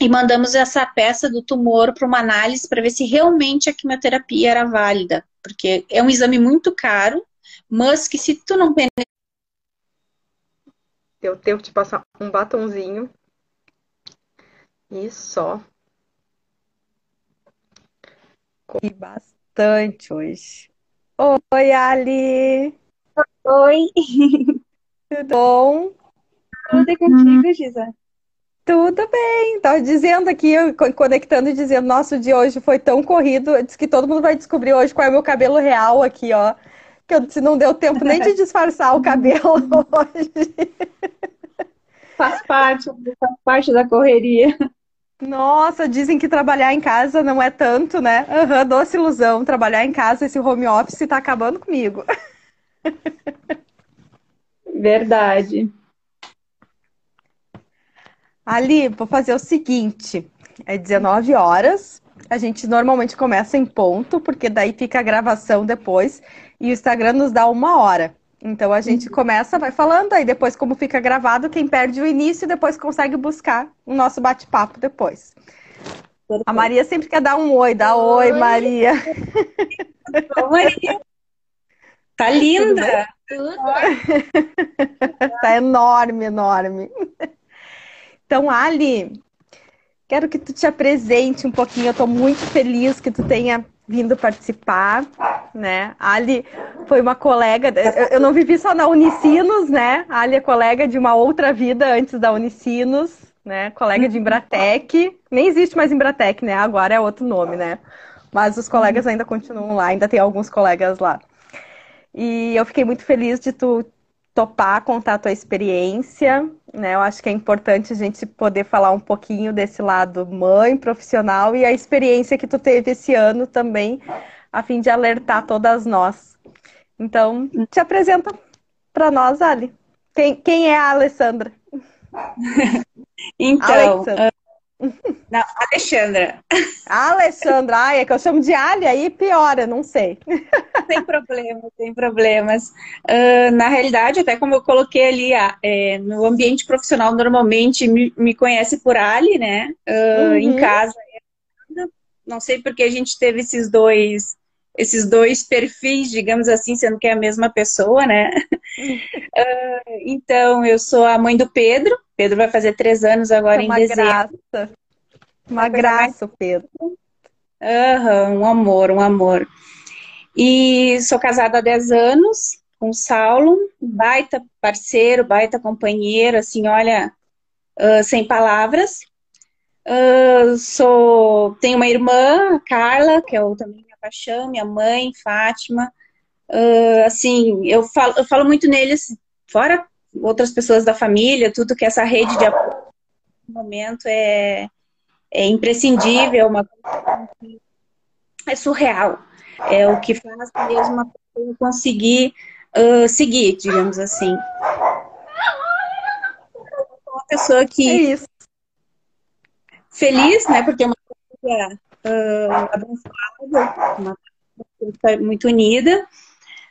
e mandamos essa peça do tumor para uma análise para ver se realmente a quimioterapia era válida, porque é um exame muito caro, mas que se tu não Deu tempo de passar um batonzinho. E só. Comi bastante hoje. Oi, Ali! Oi! Tudo bom? Tudo é contigo, Gisa? Tudo bem. Estava dizendo aqui, conectando e dizendo, nosso dia hoje foi tão corrido. Diz que todo mundo vai descobrir hoje qual é o meu cabelo real aqui, ó. Que eu, não deu tempo nem de disfarçar o cabelo hoje. Faz parte, faz parte da correria. Nossa, dizem que trabalhar em casa não é tanto, né? Uhum, doce ilusão. Trabalhar em casa, esse home office está acabando comigo. Verdade. Ali, vou fazer o seguinte: é 19 horas. A gente normalmente começa em ponto, porque daí fica a gravação depois. E o Instagram nos dá uma hora. Então a gente uhum. começa, vai falando, aí depois, como fica gravado, quem perde o início, depois consegue buscar o nosso bate-papo depois. Perfeito. A Maria sempre quer dar um oi, dá oi, oi Maria. Oi, Maria. Tá linda! Tudo tá enorme, enorme. Então, Ali, quero que tu te apresente um pouquinho. Eu estou muito feliz que tu tenha vindo participar, né? Ali foi uma colega, eu não vivi só na Unicinos, né? Ali é colega de uma outra vida antes da Unicinos, né? Colega de Embratec. Nem existe mais Embratec, né? Agora é outro nome, né? Mas os colegas ainda continuam lá, ainda tem alguns colegas lá. E eu fiquei muito feliz de tu topar contar a tua experiência, né? Eu acho que é importante a gente poder falar um pouquinho desse lado mãe, profissional e a experiência que tu teve esse ano também, a fim de alertar todas nós. Então, te apresenta para nós, Ali. Quem, quem é a Alessandra? então, Alexandra. Não, Alexandra. Alexandra, ai, é que eu chamo de Ali, aí piora, não sei. Sem problema, sem problemas. Uh, na realidade, até como eu coloquei ali, é, no ambiente profissional, normalmente me, me conhece por Ali, né? Uh, uhum. Em casa, não sei porque a gente teve esses dois esses dois perfis, digamos assim, sendo que é a mesma pessoa, né? uh, então, eu sou a mãe do Pedro. Pedro vai fazer três anos agora é em dezembro. Graça. Uma graça, mais... Pedro. Uhum, um amor, um amor. E sou casada há 10 anos com o Saulo, baita parceiro, baita companheiro, assim, olha, uh, sem palavras. Uh, sou, tenho uma irmã, a Carla, que é também paixão, minha mãe, Fátima. Uh, assim, eu falo, eu falo muito neles, fora, outras pessoas da família, tudo que essa rede de apoio no momento é, é imprescindível, uma coisa que é surreal. É o que faz mesmo uma pessoa conseguir uh, seguir, digamos assim. Uma pessoa que. É feliz, né? Porque é uma família uh, abençoada, uma família muito unida.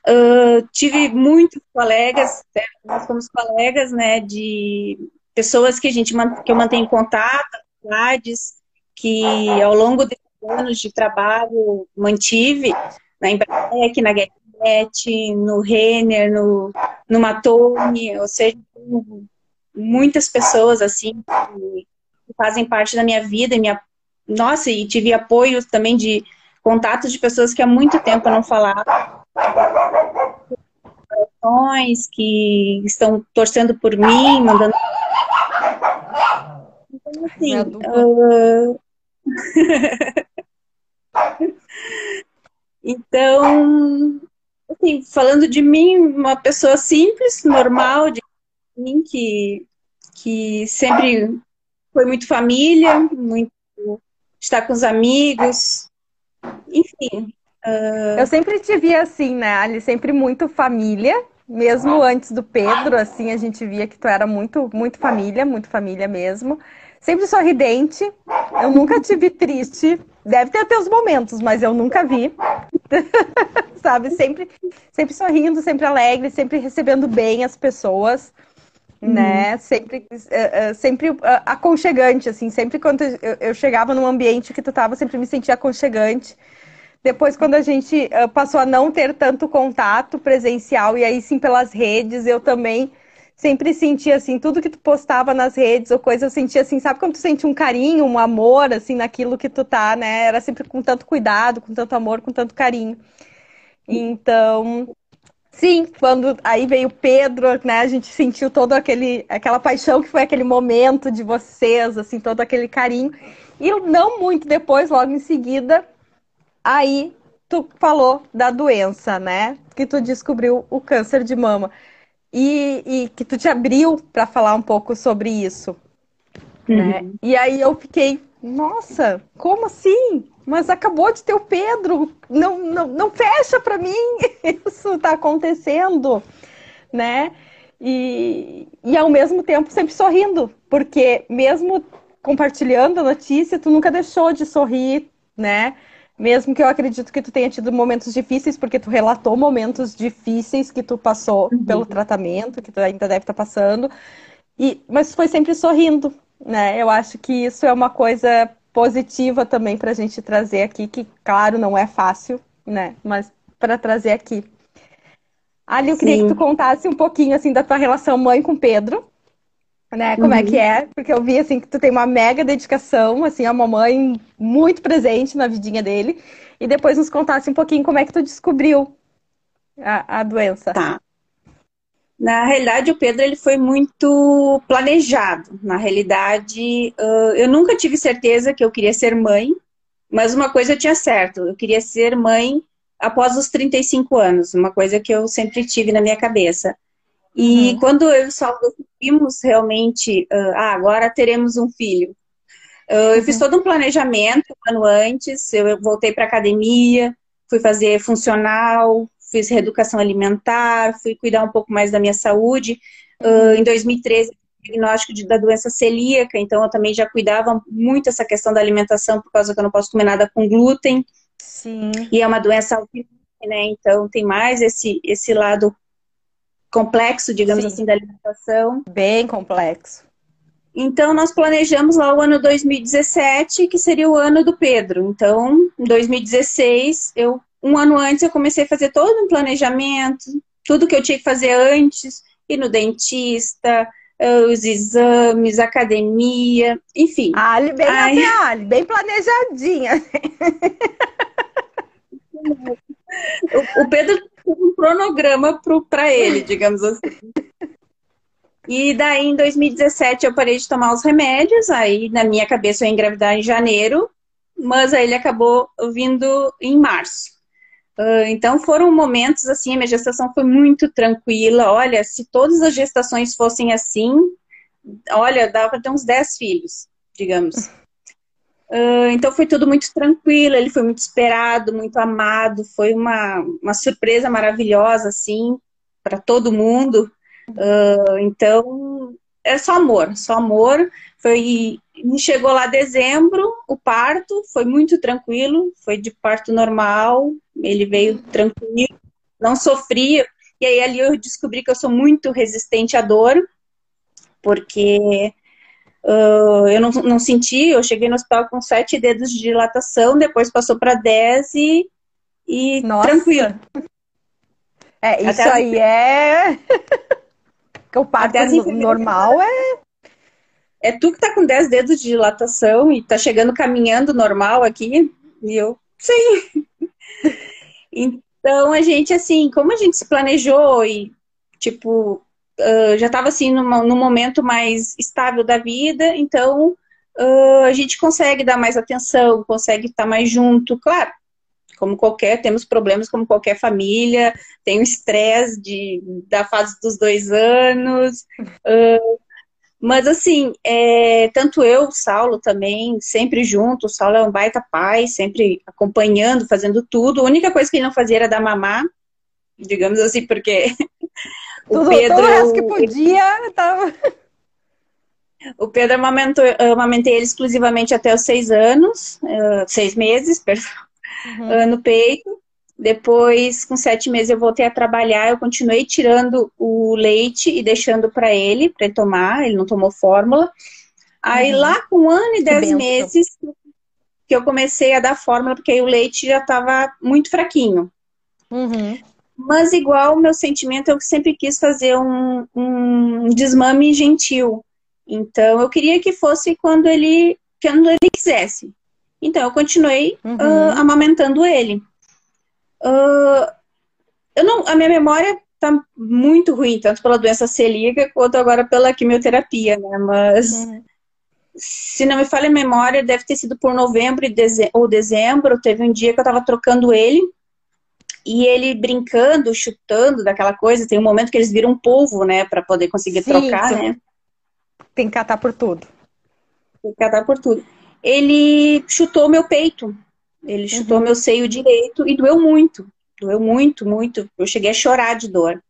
Uh, tive muitos colegas, né, nós somos colegas, né, de pessoas que a gente que eu mantenho contato, amizades, que ao longo desses anos de trabalho mantive na Embratec, na Get, no Renner, no, no Matone, ou seja, muitas pessoas assim que fazem parte da minha vida, minha nossa, e tive apoio também de contatos de pessoas que há muito tempo eu não falava, que estão torcendo por mim, mandando. Então, assim, uh... então, assim, falando de mim, uma pessoa simples, normal, de mim, que, que sempre foi muito família, muito estar com os amigos, enfim. Uh... Eu sempre te via assim, né, Ali? Sempre muito família, mesmo antes do Pedro, assim, a gente via que tu era muito, muito família, muito família mesmo. Sempre sorridente. Eu nunca te vi triste. Deve ter teus momentos, mas eu nunca vi. Sabe? Sempre, sempre sorrindo, sempre alegre, sempre recebendo bem as pessoas né? Uhum. Sempre, uh, uh, sempre uh, aconchegante, assim. Sempre quando eu, eu, chegava num ambiente que tu tava, sempre me sentia aconchegante. Depois, quando a gente passou a não ter tanto contato presencial e aí sim pelas redes, eu também sempre sentia assim, tudo que tu postava nas redes ou coisa, eu sentia assim, sabe quando tu sente um carinho, um amor, assim, naquilo que tu tá, né? Era sempre com tanto cuidado, com tanto amor, com tanto carinho. Então, Sim, quando aí veio Pedro, né? A gente sentiu todo aquele aquela paixão que foi aquele momento de vocês, assim, todo aquele carinho. E não muito depois, logo em seguida, aí tu falou da doença, né? Que tu descobriu o câncer de mama. E, e que tu te abriu para falar um pouco sobre isso. Uhum. Né? E aí eu fiquei, nossa, como assim? mas acabou de ter o Pedro, não, não, não fecha para mim, isso está acontecendo, né? E, e ao mesmo tempo sempre sorrindo, porque mesmo compartilhando a notícia, tu nunca deixou de sorrir, né? Mesmo que eu acredito que tu tenha tido momentos difíceis, porque tu relatou momentos difíceis que tu passou uhum. pelo tratamento, que tu ainda deve estar tá passando, e, mas foi sempre sorrindo, né? Eu acho que isso é uma coisa positiva também para a gente trazer aqui, que claro, não é fácil, né? Mas para trazer aqui. Ali, eu Sim. queria que tu contasse um pouquinho assim da tua relação mãe com Pedro, né? Como uhum. é que uhum. é? Porque eu vi assim que tu tem uma mega dedicação, assim, a mamãe muito presente na vidinha dele. E depois nos contasse um pouquinho como é que tu descobriu a, a doença. Tá. Na realidade, o Pedro ele foi muito planejado. Na realidade, eu nunca tive certeza que eu queria ser mãe, mas uma coisa eu tinha certo: eu queria ser mãe após os 35 anos, uma coisa que eu sempre tive na minha cabeça. E uhum. quando eu só decidimos realmente, ah, agora teremos um filho, eu uhum. fiz todo um planejamento um ano antes, eu voltei para academia, fui fazer funcional, fiz reeducação alimentar, fui cuidar um pouco mais da minha saúde. Uh, em 2013, diagnóstico de, da doença celíaca, então eu também já cuidava muito essa questão da alimentação, por causa que eu não posso comer nada com glúten. Sim. E é uma doença autoimune, né? Então tem mais esse, esse lado complexo, digamos Sim. assim, da alimentação. Bem complexo. Então, nós planejamos lá o ano 2017, que seria o ano do Pedro. Então, em 2016, eu um ano antes eu comecei a fazer todo um planejamento, tudo que eu tinha que fazer antes, ir no dentista, eh, os exames, academia, enfim. A Ali bem Ai... Ali, bem planejadinha. o, Pedro um cronograma para ele, digamos assim. E daí, em 2017, eu parei de tomar os remédios. Aí, na minha cabeça, eu ia engravidar em janeiro. Mas aí ele acabou vindo em março. Uh, então foram momentos assim, a minha gestação foi muito tranquila. Olha, se todas as gestações fossem assim, olha, dava para ter uns 10 filhos, digamos. Uh, então foi tudo muito tranquilo, ele foi muito esperado, muito amado, foi uma, uma surpresa maravilhosa, assim, para todo mundo. Uh, então, é só amor, só amor. Foi, chegou lá dezembro, o parto foi muito tranquilo, foi de parto normal, ele veio tranquilo, não sofria. E aí ali eu descobri que eu sou muito resistente à dor, porque uh, eu não, não senti, eu cheguei no hospital com sete dedos de dilatação, depois passou para dez e, e tranquilo. É, isso Até aí é. o parto normal é é tu que tá com 10 dedos de dilatação e tá chegando caminhando normal aqui? E eu, sim. então, a gente, assim, como a gente se planejou e, tipo, uh, já tava, assim, numa, num momento mais estável da vida, então uh, a gente consegue dar mais atenção, consegue estar mais junto, claro. Como qualquer, temos problemas como qualquer família, tem o estresse da fase dos dois anos, uh, mas assim, é, tanto eu, o Saulo também, sempre junto, o Saulo é um baita pai, sempre acompanhando, fazendo tudo. A única coisa que ele não fazia era dar mamar, digamos assim, porque o tudo, Pedro... Todo o resto que podia, tava... O Pedro amamentou, eu amamentei ele exclusivamente até os seis anos, uh, seis meses, perdão, uhum. uh, no peito. Depois, com sete meses, eu voltei a trabalhar. Eu continuei tirando o leite e deixando para ele, para ele tomar. Ele não tomou fórmula. Aí, uhum. lá com um ano e dez meses, que eu comecei a dar fórmula, porque aí o leite já estava muito fraquinho. Uhum. Mas, igual, meu sentimento, eu sempre quis fazer um, um desmame gentil. Então, eu queria que fosse quando ele, quando ele quisesse. Então, eu continuei uhum. uh, amamentando ele. Uh, eu não, a minha memória tá muito ruim, tanto pela doença celíaca quanto agora pela quimioterapia, né? Mas uhum. se não me falha a memória, deve ter sido por novembro ou dezembro. Teve um dia que eu tava trocando ele e ele brincando, chutando daquela coisa. Tem um momento que eles viram um polvo, né, para poder conseguir Sim, trocar, né? Tem que catar por tudo. Tem que catar por tudo. Ele chutou meu peito. Ele chutou uhum. meu seio direito e doeu muito. Doeu muito, muito. Eu cheguei a chorar de dor.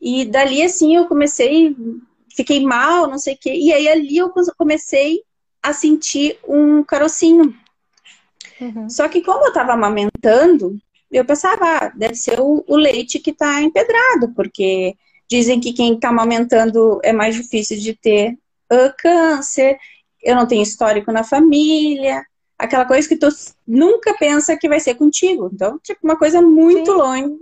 E dali, assim, eu comecei, fiquei mal, não sei o quê. E aí, ali, eu comecei a sentir um carocinho. Uhum. Só que, como eu tava amamentando, eu pensava, ah, deve ser o, o leite que tá empedrado, porque dizem que quem tá amamentando é mais difícil de ter uh, câncer. Eu não tenho histórico na família aquela coisa que tu nunca pensa que vai ser contigo. Então, tipo, uma coisa muito Sim. longe.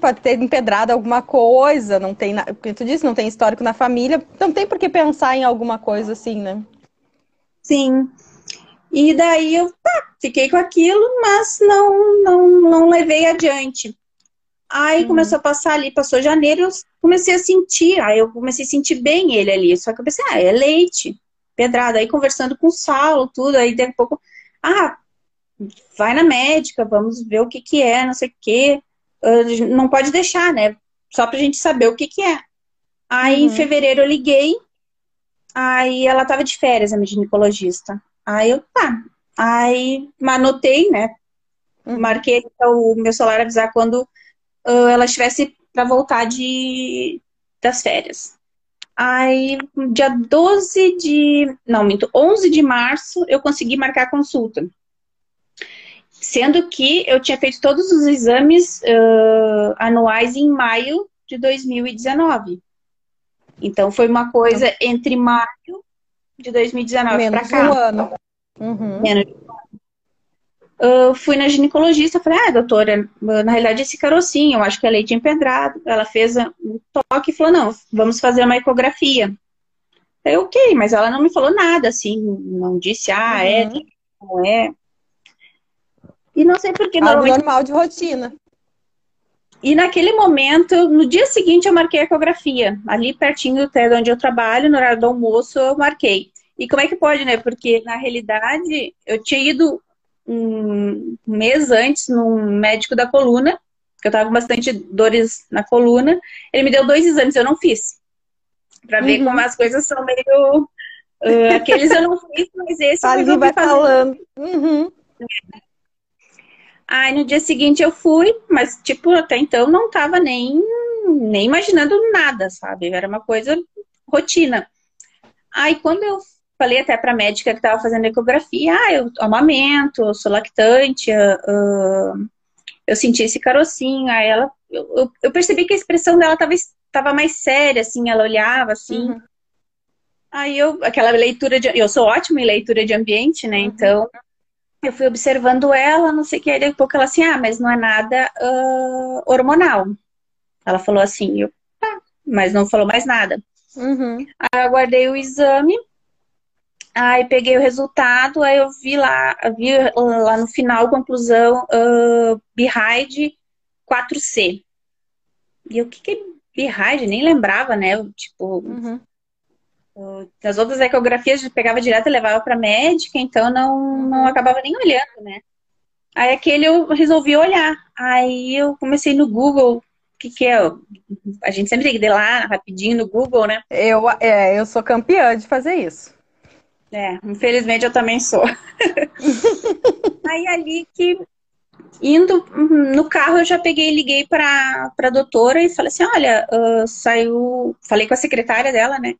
Pode ter empedrado alguma coisa, não tem, porque tu disse, não tem histórico na família, não tem por que pensar em alguma coisa assim, né? Sim. E daí eu fiquei com aquilo, mas não, não, não levei adiante. Aí uhum. começou a passar ali, passou janeiro, eu comecei a sentir, aí eu comecei a sentir bem ele ali. Só que eu pensei, ah, é leite pedrada. Aí conversando com o Saulo, tudo, aí daqui a pouco, ah, vai na médica, vamos ver o que que é, não sei o que. Não pode deixar, né? Só pra gente saber o que que é. Aí uhum. em fevereiro eu liguei, aí ela tava de férias, a minha ginecologista. Aí eu, tá. Aí anotei, né? Uhum. Marquei o meu celular avisar quando uh, ela estivesse para voltar de, das férias. Aí, dia 12 de. Não, minto, 11 de março, eu consegui marcar a consulta. Sendo que eu tinha feito todos os exames uh, anuais em maio de 2019. Então, foi uma coisa entre maio de 2019 para cá. Um ano. Uhum. Menos de Uh, fui na ginecologista, falei, ah, doutora, na realidade esse carocinho, eu acho que é leite empedrado. Ela fez um toque e falou, não, vamos fazer uma ecografia. Eu, ok, mas ela não me falou nada, assim, não disse, ah, é, uhum. é, não é. E não sei por que Algo normal de rotina. E naquele momento, no dia seguinte, eu marquei a ecografia. Ali pertinho do de onde eu trabalho, no horário do almoço, eu marquei. E como é que pode, né? Porque na realidade, eu tinha ido um mês antes num médico da coluna, que eu tava com bastante dores na coluna. Ele me deu dois exames, eu não fiz. Pra ver uhum. como as coisas são meio. Uh, aqueles eu não fiz, mas esse Ali eu vai falando. Uhum. Aí no dia seguinte eu fui, mas tipo, até então não tava nem, nem imaginando nada, sabe? Era uma coisa rotina. Aí quando eu falei até para a médica que estava fazendo ecografia, ah, eu amamento, eu sou lactante, uh, eu senti esse carocinho, aí ela, eu, eu percebi que a expressão dela estava tava mais séria, assim, ela olhava assim. Uhum. Aí eu, aquela leitura de, eu sou ótima em leitura de ambiente, né, uhum. então eu fui observando ela, não sei o que, aí daqui a pouco ela assim, ah, mas não é nada uh, hormonal. Ela falou assim, eu, tá, mas não falou mais nada. Uhum. Aí eu aguardei o exame, Aí peguei o resultado, aí eu vi lá, vi lá no final, conclusão, uh, Behind 4C. E o que que é Behind? Nem lembrava, né? Tipo, uhum. uh, as outras ecografias eu pegava direto e levava para médica, então não, não acabava nem olhando, né? Aí aquele eu resolvi olhar. Aí eu comecei no Google, o que, que é? A gente sempre tem que ir lá rapidinho no Google, né? Eu, é, eu sou campeã de fazer isso. É, infelizmente eu também sou. Aí ali que indo no carro eu já peguei e liguei para a doutora e falei assim, olha, uh, saiu, falei com a secretária dela, né?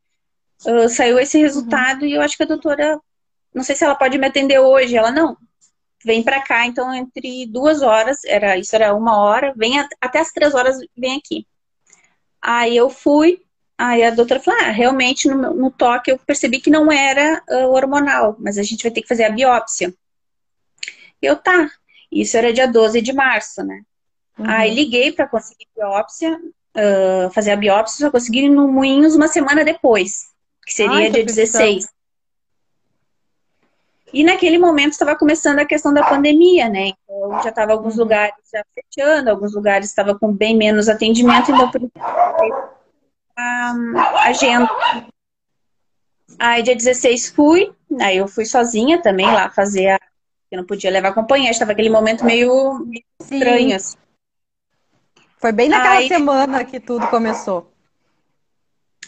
Uh, saiu esse uhum. resultado uhum. e eu acho que a doutora, não sei se ela pode me atender hoje. Ela não, vem para cá, então entre duas horas, era isso era uma hora, vem a, até as três horas vem aqui. Aí eu fui, Aí a doutora falou: ah, realmente no, no toque eu percebi que não era uh, hormonal, mas a gente vai ter que fazer a biópsia. Eu, tá. Isso era dia 12 de março, né? Uhum. Aí liguei para conseguir biópsia, uh, fazer a biópsia, só consegui no Moinhos uma semana depois, que seria Ai, dia 16. E naquele momento estava começando a questão da pandemia, né? Então já estava alguns uhum. lugares já fechando, alguns lugares estavam com bem menos atendimento, então por isso a agenda. Aí dia 16 fui, aí eu fui sozinha também lá fazer a. Eu não podia levar companhia, estava aquele momento meio, meio estranho. Assim. Foi bem naquela aí, semana que tudo começou.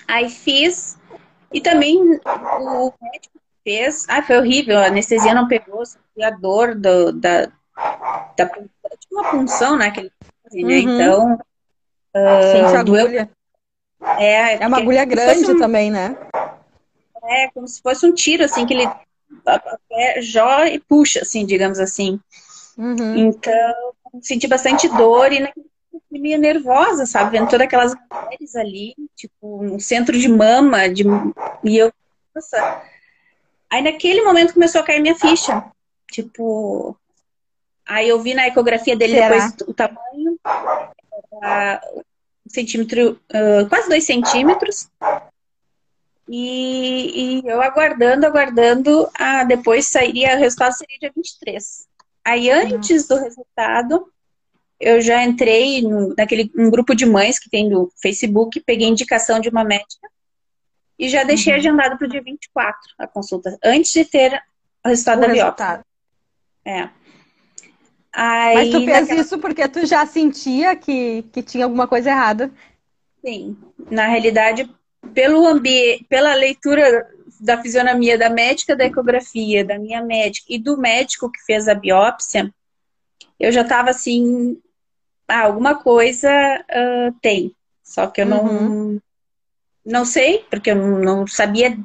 Aí fiz, e também o médico fez. Ah, foi horrível, a anestesia não pegou, a dor do, da, da, uma punção, né? Que ele fazia, né? Uhum. Então. Uh, doeu, é, é uma agulha grande um... também, né? É, como se fosse um tiro, assim, que ele joga e puxa, assim, digamos assim. Uhum. Então, senti bastante dor e meio nervosa, sabe? Vendo todas aquelas mulheres ali, tipo, um centro de mama, de... e eu, nossa. Aí naquele momento começou a cair minha ficha. Tipo, aí eu vi na ecografia dele Será? depois o tamanho, centímetro, uh, quase dois centímetros. E, e, eu aguardando, aguardando, ah, depois sairia, o resultado seria dia 23. Aí antes do resultado, eu já entrei no, naquele um grupo de mães que tem do Facebook, peguei indicação de uma médica e já deixei uhum. agendado para o dia 24 a consulta, antes de ter o resultado o da biópsia. É. Aí, Mas tu fez naquela... isso porque tu já sentia que, que tinha alguma coisa errada? Sim. Na realidade, pelo ambiente, pela leitura da fisionomia da médica da ecografia, da minha médica e do médico que fez a biópsia, eu já estava assim, ah, alguma coisa uh, tem. Só que eu não, uhum. não sei, porque eu não sabia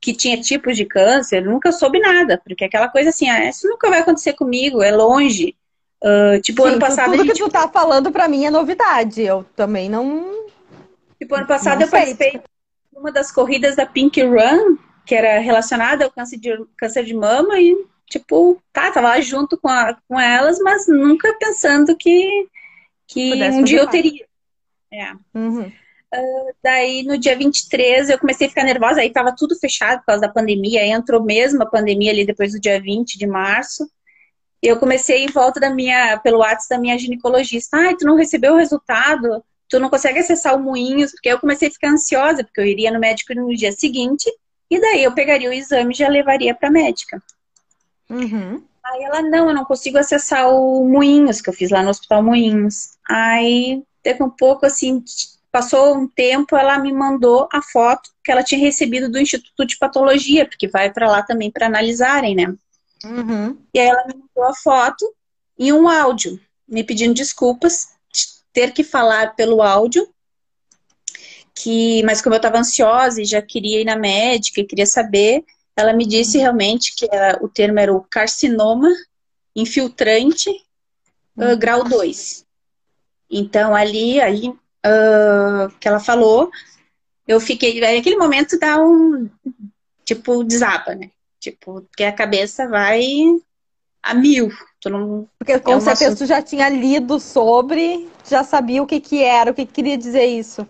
que tinha tipos de câncer, nunca soube nada, porque aquela coisa assim, ah, isso nunca vai acontecer comigo, é longe. Uh, tipo, Sim, ano passado. Tudo gente... que tu tá falando pra mim é novidade. Eu também não. Tipo, ano passado eu participei de uma das corridas da Pink Run, que era relacionada ao câncer de, câncer de mama, e, tipo, tá, tava lá junto com, a, com elas, mas nunca pensando que, que um dia eu teria. É. Uhum. Uh, daí no dia 23 eu comecei a ficar nervosa, aí tava tudo fechado por causa da pandemia, aí entrou mesmo a pandemia ali depois do dia 20 de março eu comecei em volta da minha, pelo WhatsApp da minha ginecologista. Ai, tu não recebeu o resultado? Tu não consegue acessar o Moinhos? Porque eu comecei a ficar ansiosa, porque eu iria no médico no dia seguinte, e daí eu pegaria o exame e já levaria para a médica. Uhum. Aí ela, não, eu não consigo acessar o Moinhos, que eu fiz lá no Hospital Moinhos. Aí, teve um pouco assim, passou um tempo, ela me mandou a foto que ela tinha recebido do Instituto de Patologia, porque vai para lá também para analisarem, né? Uhum. E aí ela me mandou a foto e um áudio, me pedindo desculpas, ter que falar pelo áudio, que, mas como eu estava ansiosa e já queria ir na médica e queria saber, ela me disse realmente que era, o termo era o carcinoma infiltrante uh, grau 2. Então, ali, aí, uh, que ela falou, eu fiquei. Naquele momento dá um. Tipo, desaba, né? Tipo, que a cabeça vai a mil. Tu não, Porque com é certeza assunto... tu já tinha lido sobre, já sabia o que, que era, o que, que queria dizer isso.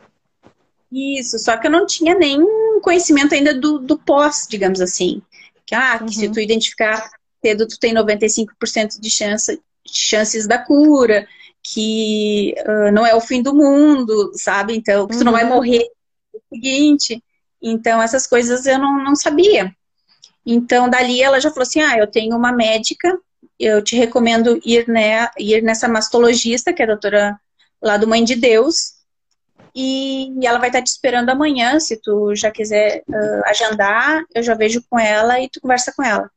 Isso, só que eu não tinha nem conhecimento ainda do, do pós, digamos assim. Que, ah, que uhum. se tu identificar cedo, tu tem 95% de chance, chances da cura, que uh, não é o fim do mundo, sabe? Então, que tu uhum. não vai uhum. morrer no seguinte. Então, essas coisas eu não, não sabia. Então, dali ela já falou assim: ah, eu tenho uma médica, eu te recomendo ir, né, ir nessa mastologista, que é a doutora lá do Mãe de Deus, e ela vai estar te esperando amanhã, se tu já quiser uh, agendar, eu já vejo com ela e tu conversa com ela.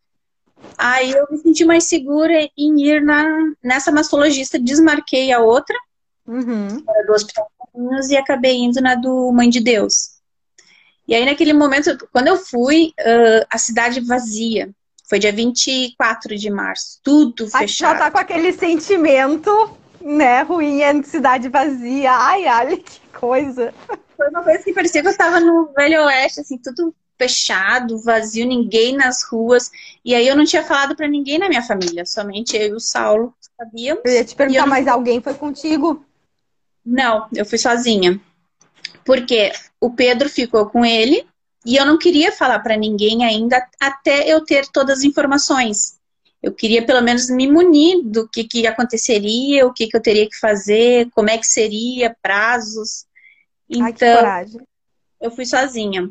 Aí eu me senti mais segura em ir na, nessa mastologista, desmarquei a outra, uhum. do Hospital e acabei indo na do Mãe de Deus. E aí, naquele momento, quando eu fui, uh, a cidade vazia. Foi dia 24 de março, tudo fechado. Já tá com aquele sentimento, né, ruim, a cidade vazia. Ai, ai, que coisa. Foi uma coisa que parecia que eu tava no Velho Oeste, assim, tudo fechado, vazio, ninguém nas ruas. E aí eu não tinha falado para ninguém na minha família, somente eu e o Saulo sabíamos. Eu ia te perguntar, não... mas alguém foi contigo? Não, eu fui sozinha. Porque o Pedro ficou com ele e eu não queria falar para ninguém ainda até eu ter todas as informações. Eu queria pelo menos me munir do que, que aconteceria, o que, que eu teria que fazer, como é que seria, prazos. Então, Ai, eu fui sozinha.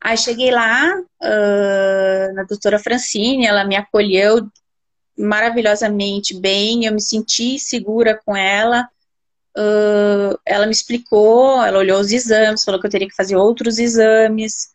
Aí cheguei lá, uh, na doutora Francine, ela me acolheu maravilhosamente bem, eu me senti segura com ela. Uh, ela me explicou, ela olhou os exames, falou que eu teria que fazer outros exames,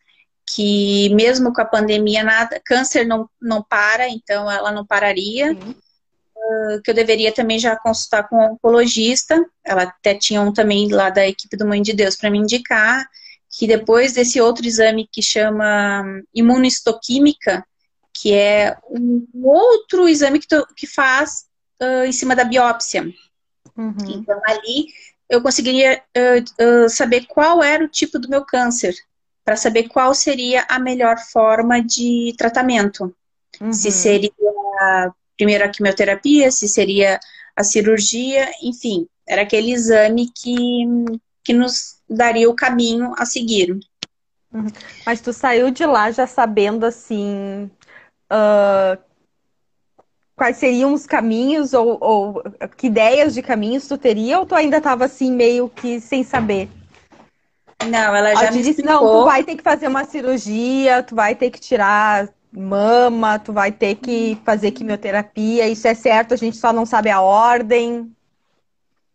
que mesmo com a pandemia, nada, câncer não, não para, então ela não pararia. Uh, que eu deveria também já consultar com um oncologista. Ela até tinha um também lá da equipe do Mãe de Deus para me indicar que depois desse outro exame que chama imunohistoquímica, que é um outro exame que, tu, que faz uh, em cima da biópsia. Uhum. Então, ali eu conseguiria uh, uh, saber qual era o tipo do meu câncer, para saber qual seria a melhor forma de tratamento. Uhum. Se seria primeiro a quimioterapia, se seria a cirurgia, enfim, era aquele exame que, que nos daria o caminho a seguir. Uhum. Mas tu saiu de lá já sabendo assim uh, quais seriam os caminhos ou, ou, que ideias de caminhos tu teria ou tu ainda estava assim meio que sem saber? Não, ela já me disse, explicou. não, tu vai ter que fazer uma cirurgia, tu vai ter que tirar mama, tu vai ter que fazer quimioterapia, isso é certo, a gente só não sabe a ordem.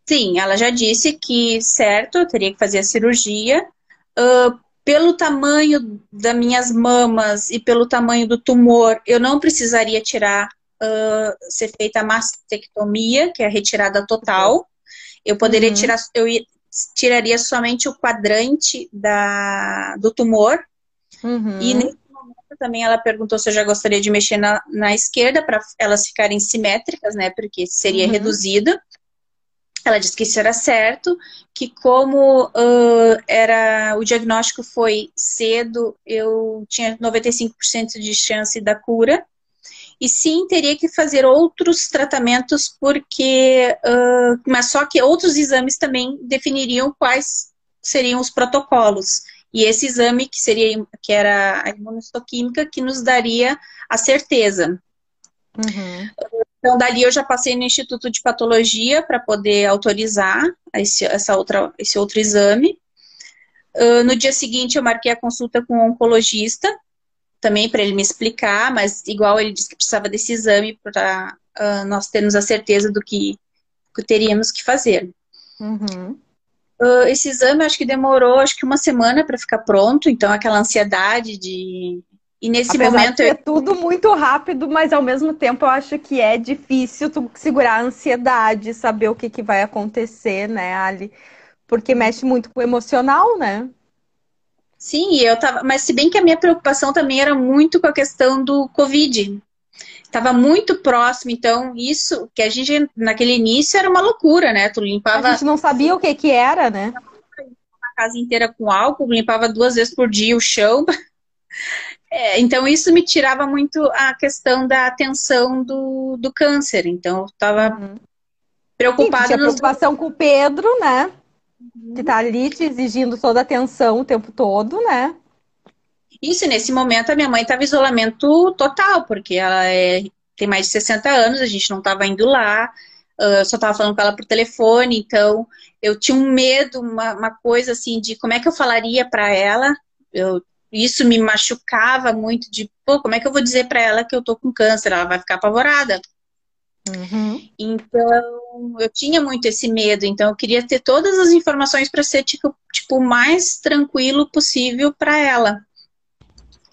Sim, ela já disse que, certo, eu teria que fazer a cirurgia. Uh, pelo tamanho das minhas mamas e pelo tamanho do tumor, eu não precisaria tirar, uh, ser feita a mastectomia, que é a retirada total. Eu poderia uhum. tirar, eu tiraria somente o quadrante da, do tumor. Uhum. E nesse momento também ela perguntou se eu já gostaria de mexer na, na esquerda para elas ficarem simétricas, né? Porque seria uhum. reduzido. Ela disse que isso era certo, que como uh, era o diagnóstico foi cedo, eu tinha 95% de chance da cura. E sim, teria que fazer outros tratamentos, porque. Uh, mas só que outros exames também definiriam quais seriam os protocolos. E esse exame que seria que era a imunohistoquímica que nos daria a certeza. Uhum. Então, dali eu já passei no Instituto de Patologia para poder autorizar esse, essa outra, esse outro exame. Uh, no dia seguinte, eu marquei a consulta com o oncologista também para ele me explicar, mas igual ele disse que precisava desse exame para uh, nós termos a certeza do que, que teríamos que fazer. Uhum. Uh, esse exame acho que demorou acho que uma semana para ficar pronto, então aquela ansiedade de e nesse Apesar momento é tudo muito rápido, mas ao mesmo tempo eu acho que é difícil tu segurar a ansiedade, saber o que, que vai acontecer, né, Ali? Porque mexe muito com o emocional, né? Sim, eu tava, mas se bem que a minha preocupação também era muito com a questão do Covid. Estava muito próximo, então isso que a gente naquele início era uma loucura, né? Tu limpava. A gente não sabia o que que era, né? A casa inteira com álcool, limpava duas vezes por dia o chão. É, então isso me tirava muito a questão da atenção do, do câncer. Então eu estava uhum. preocupada. Sim, tinha preocupação com o Pedro, né? Que está ali te exigindo toda a atenção o tempo todo, né? Isso, nesse momento a minha mãe estava em isolamento total, porque ela é, tem mais de 60 anos, a gente não estava indo lá, eu só estava falando com ela por telefone, então eu tinha um medo, uma, uma coisa assim, de como é que eu falaria para ela, eu, isso me machucava muito, de, pô, como é que eu vou dizer para ela que eu tô com câncer? Ela vai ficar apavorada. Uhum. Então, eu tinha muito esse medo, então eu queria ter todas as informações para ser tipo, tipo mais tranquilo possível para ela.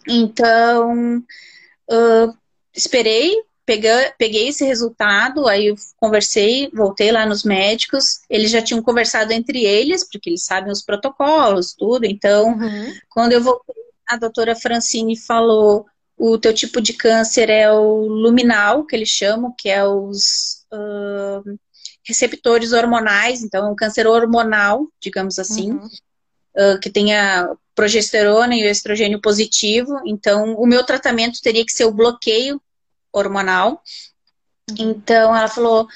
Então, uh, esperei, peguei, peguei esse resultado, aí eu conversei, voltei lá nos médicos, eles já tinham conversado entre eles, porque eles sabem os protocolos, tudo. Então, uhum. quando eu voltei, a doutora Francine falou o teu tipo de câncer é o luminal, que eles chamam, que é os uh, receptores hormonais, então é um câncer hormonal, digamos assim, uhum. uh, que tenha progesterona e o estrogênio positivo. Então, o meu tratamento teria que ser o bloqueio hormonal. Uhum. Então, ela falou.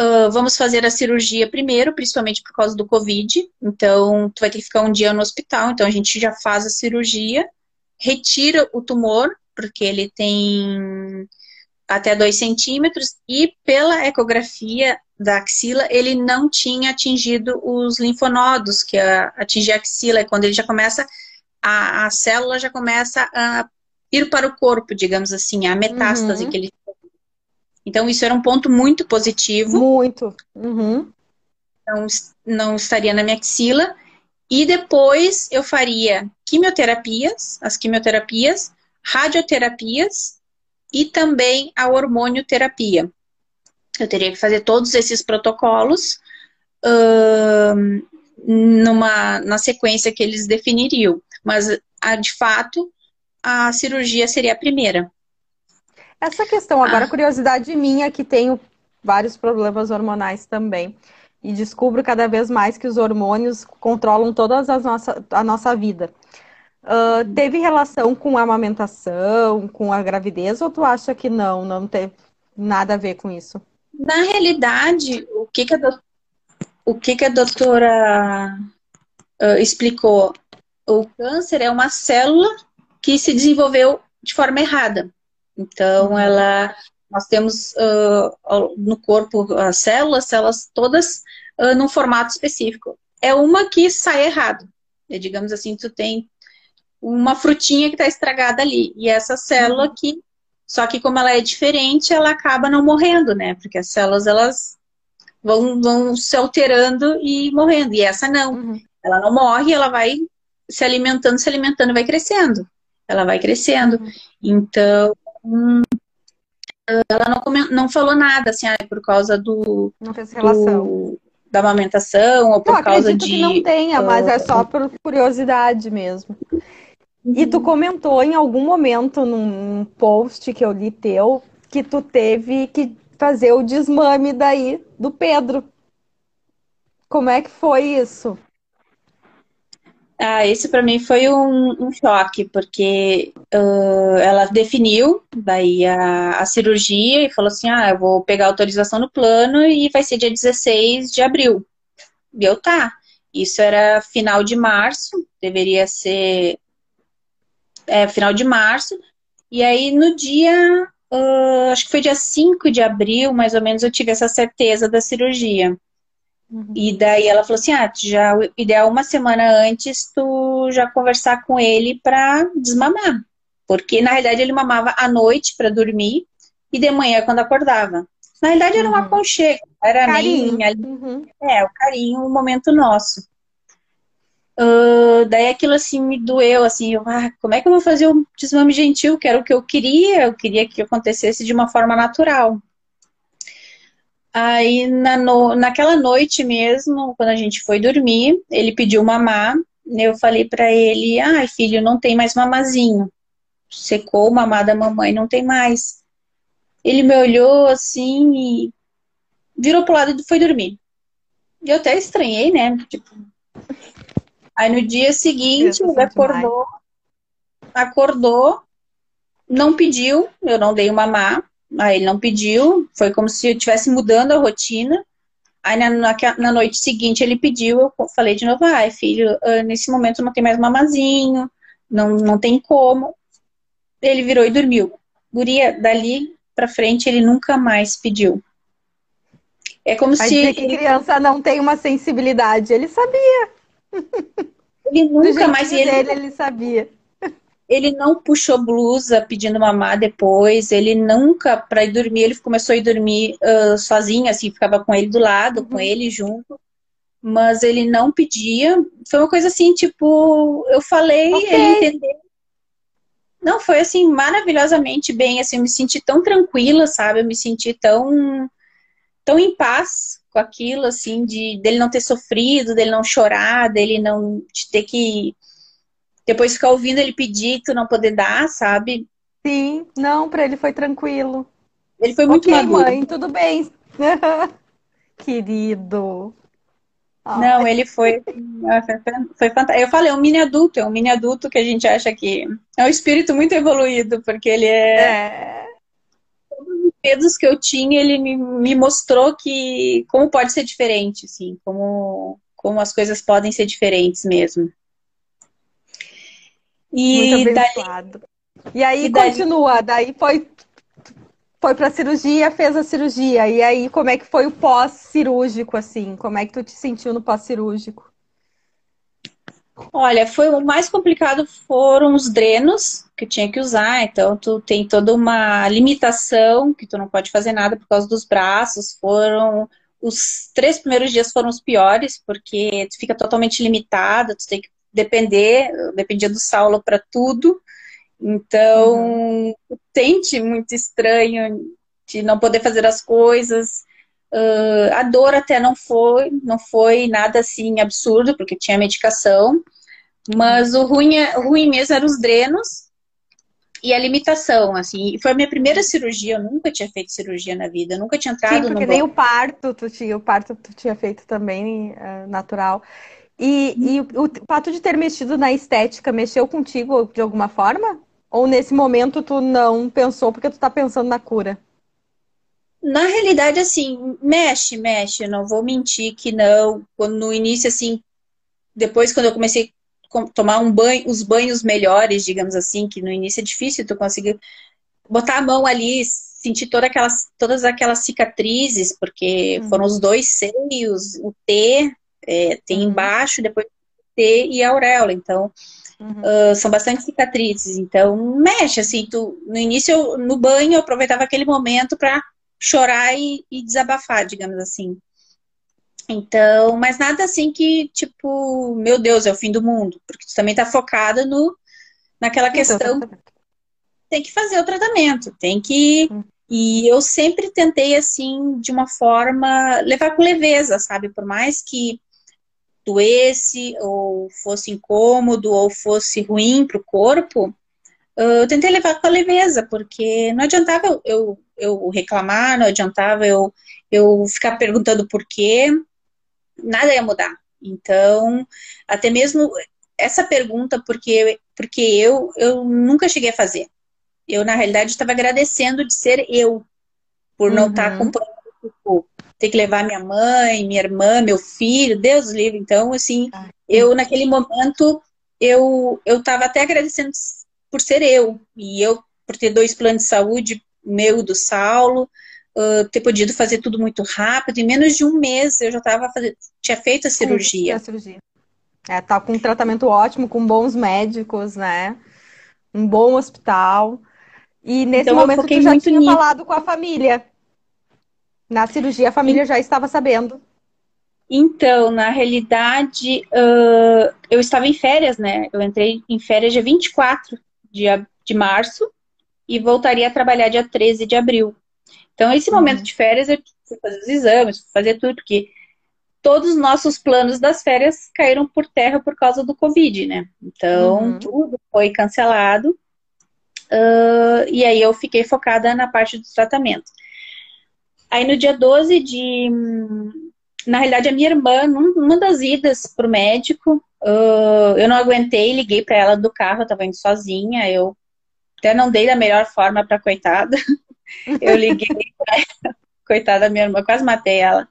Uh, vamos fazer a cirurgia primeiro, principalmente por causa do Covid. Então, tu vai ter que ficar um dia no hospital. Então, a gente já faz a cirurgia, retira o tumor porque ele tem até 2 centímetros, e pela ecografia da axila, ele não tinha atingido os linfonodos, que atingir a axila é quando ele já começa, a, a célula já começa a ir para o corpo, digamos assim, a metástase uhum. que ele então, isso era um ponto muito positivo. Muito. Uhum. Não, não estaria na minha axila. E depois eu faria quimioterapias, as quimioterapias, radioterapias e também a hormonioterapia. Eu teria que fazer todos esses protocolos numa, na sequência que eles definiriam. Mas, a, de fato, a cirurgia seria a primeira. Essa questão, agora, ah. curiosidade minha, que tenho vários problemas hormonais também. E descubro cada vez mais que os hormônios controlam toda nossa, a nossa vida. Uh, teve relação com a amamentação, com a gravidez, ou tu acha que não, não teve nada a ver com isso? Na realidade, o que, que, a, do... o que, que a doutora uh, explicou? O câncer é uma célula que se desenvolveu de forma errada. Então, uhum. ela, nós temos uh, no corpo as células, células todas uh, num formato específico. É uma que sai errado. É, digamos assim, tu tem uma frutinha que está estragada ali. E essa célula uhum. aqui, só que como ela é diferente, ela acaba não morrendo, né? Porque as células, elas vão, vão se alterando e morrendo. E essa não. Uhum. Ela não morre, ela vai se alimentando, se alimentando vai crescendo. Ela vai crescendo. Uhum. Então, hum, ela não, não falou nada, assim, ah, por causa do... Não fez relação. Do, da amamentação ou por não, causa de... que não tenha, mas é só por curiosidade mesmo. E tu comentou em algum momento num post que eu li teu que tu teve que fazer o desmame daí do Pedro. Como é que foi isso? Ah, esse para mim foi um, um, choque, porque uh, ela definiu daí a, a, cirurgia e falou assim: ah, eu vou pegar autorização no plano e vai ser dia 16 de abril. E eu tá. Isso era final de março, deveria ser é, final de março. E aí no dia, uh, acho que foi dia 5 de abril, mais ou menos, eu tive essa certeza da cirurgia. Uhum. E daí ela falou assim: ah, já, ideal uma semana antes tu já conversar com ele para desmamar. porque na realidade ele mamava à noite para dormir e de manhã quando acordava. Na realidade era um uhum. aconchego, era carinho. nem uhum. é o carinho, o momento nosso. Uh, daí aquilo assim me doeu, assim, eu, ah, como é que eu vou fazer um desmame gentil? Que era o que eu queria, eu queria que acontecesse de uma forma natural. Aí na no, naquela noite mesmo, quando a gente foi dormir, ele pediu mamar. Eu falei para ele: "Ai, filho, não tem mais mamazinho. Secou o da mamãe, não tem mais". Ele me olhou assim e virou pro lado e foi dormir. Eu até estranhei, né? Tipo. Aí no dia seguinte ele acordou, acordou, não pediu, eu não dei o mamar. Aí ele não pediu, foi como se eu estivesse mudando a rotina. Aí na, na, na, noite seguinte ele pediu, eu falei de novo, ai filho, ah, nesse momento não tem mais mamazinho, não, não tem como. Ele virou e dormiu. Guria, dali pra frente ele nunca mais pediu. É como Vai se. que criança não tem uma sensibilidade, ele sabia. Ele nunca mais. Ele, dele, ele sabia. Ele não puxou blusa pedindo mamar depois. Ele nunca, para ir dormir, ele começou a ir dormir uh, sozinho, assim, ficava com ele do lado, uhum. com ele junto. Mas ele não pedia. Foi uma coisa assim, tipo, eu falei, okay. ele entendeu. Não, foi assim, maravilhosamente bem. Assim, eu me senti tão tranquila, sabe? Eu me senti tão, tão em paz com aquilo, assim, de dele não ter sofrido, dele não chorar, dele não de ter que depois ficar ouvindo ele pedir tu não poder dar, sabe? Sim, não, para ele foi tranquilo. Ele foi muito okay, maduro. mãe, tudo bem. Querido. Não, ele foi, foi fantástico. Eu falei, é um mini adulto, é um mini adulto que a gente acha que é um espírito muito evoluído, porque ele é. é... Medos que eu tinha, ele me, me mostrou que como pode ser diferente, assim, como, como as coisas podem ser diferentes mesmo. E Muito abençoado. Daí, e aí e continua, daí, foi foi para cirurgia, fez a cirurgia. E aí, como é que foi o pós-cirúrgico, assim? Como é que tu te sentiu no pós-cirúrgico? Olha, foi o mais complicado foram os drenos que tinha que usar. Então, tu tem toda uma limitação que tu não pode fazer nada por causa dos braços. Foram os três primeiros dias foram os piores porque tu fica totalmente limitado. Tu tem que depender, dependia do Saulo para tudo. Então, uhum. sente muito estranho de não poder fazer as coisas. Uh, a dor até não foi, não foi nada assim absurdo, porque tinha medicação. Mas o ruim, é, o ruim mesmo eram os drenos e a limitação, assim. Foi a minha primeira cirurgia, eu nunca tinha feito cirurgia na vida, nunca tinha entrado Sim, porque no nem o parto, tu tinha, o parto tu tinha feito também uh, natural. E, e o, o fato de ter mexido na estética mexeu contigo de alguma forma? Ou nesse momento tu não pensou porque tu tá pensando na cura? Na realidade, assim, mexe, mexe. não vou mentir que não. Quando no início, assim, depois quando eu comecei a tomar um banho, os banhos melhores, digamos assim, que no início é difícil tu conseguir botar a mão ali, sentir toda aquelas, todas aquelas cicatrizes, porque uhum. foram os dois seios, o T, é, tem uhum. embaixo, depois T e a auréola. Então, uhum. uh, são bastante cicatrizes. Então, mexe, assim, tu, no início, eu, no banho, eu aproveitava aquele momento para chorar e, e, desabafar, digamos assim. Então, mas nada assim que, tipo, meu Deus, é o fim do mundo. Porque tu também tá focada no, naquela então, questão. Tem que fazer o tratamento, tem que. Uhum. E eu sempre tentei, assim, de uma forma, levar com leveza, sabe? Por mais que doesse, ou fosse incômodo, ou fosse ruim para o corpo, eu tentei levar com a leveza, porque não adiantava eu, eu reclamar, não adiantava eu, eu ficar perguntando por quê, nada ia mudar. Então, até mesmo essa pergunta, porque, porque eu, eu nunca cheguei a fazer. Eu, na realidade, estava agradecendo de ser eu, por não estar tá uhum. acompanhando o ter que levar minha mãe, minha irmã, meu filho, Deus livre. Então, assim, eu naquele momento eu eu estava até agradecendo por ser eu e eu por ter dois planos de saúde, meu e do Saulo, uh, ter podido fazer tudo muito rápido. Em menos de um mês eu já estava tinha feito a cirurgia. a cirurgia. É, tá com um tratamento ótimo, com bons médicos, né? um bom hospital. E nesse então, momento tu já tinha nisso. falado com a família. Na cirurgia a família já estava sabendo. Então, na realidade, uh, eu estava em férias, né? Eu entrei em férias dia 24 de, de março e voltaria a trabalhar dia 13 de abril. Então, esse uhum. momento de férias, eu fui fazer os exames, fui fazer tudo, porque todos os nossos planos das férias caíram por terra por causa do Covid, né? Então, uhum. tudo foi cancelado. Uh, e aí eu fiquei focada na parte do tratamento. Aí no dia 12 de. Na realidade, a minha irmã, numa das idas pro médico, uh, eu não aguentei, liguei para ela do carro, eu tava indo sozinha, eu até não dei da melhor forma pra coitada. Eu liguei pra ela, coitada da minha irmã, quase matei ela.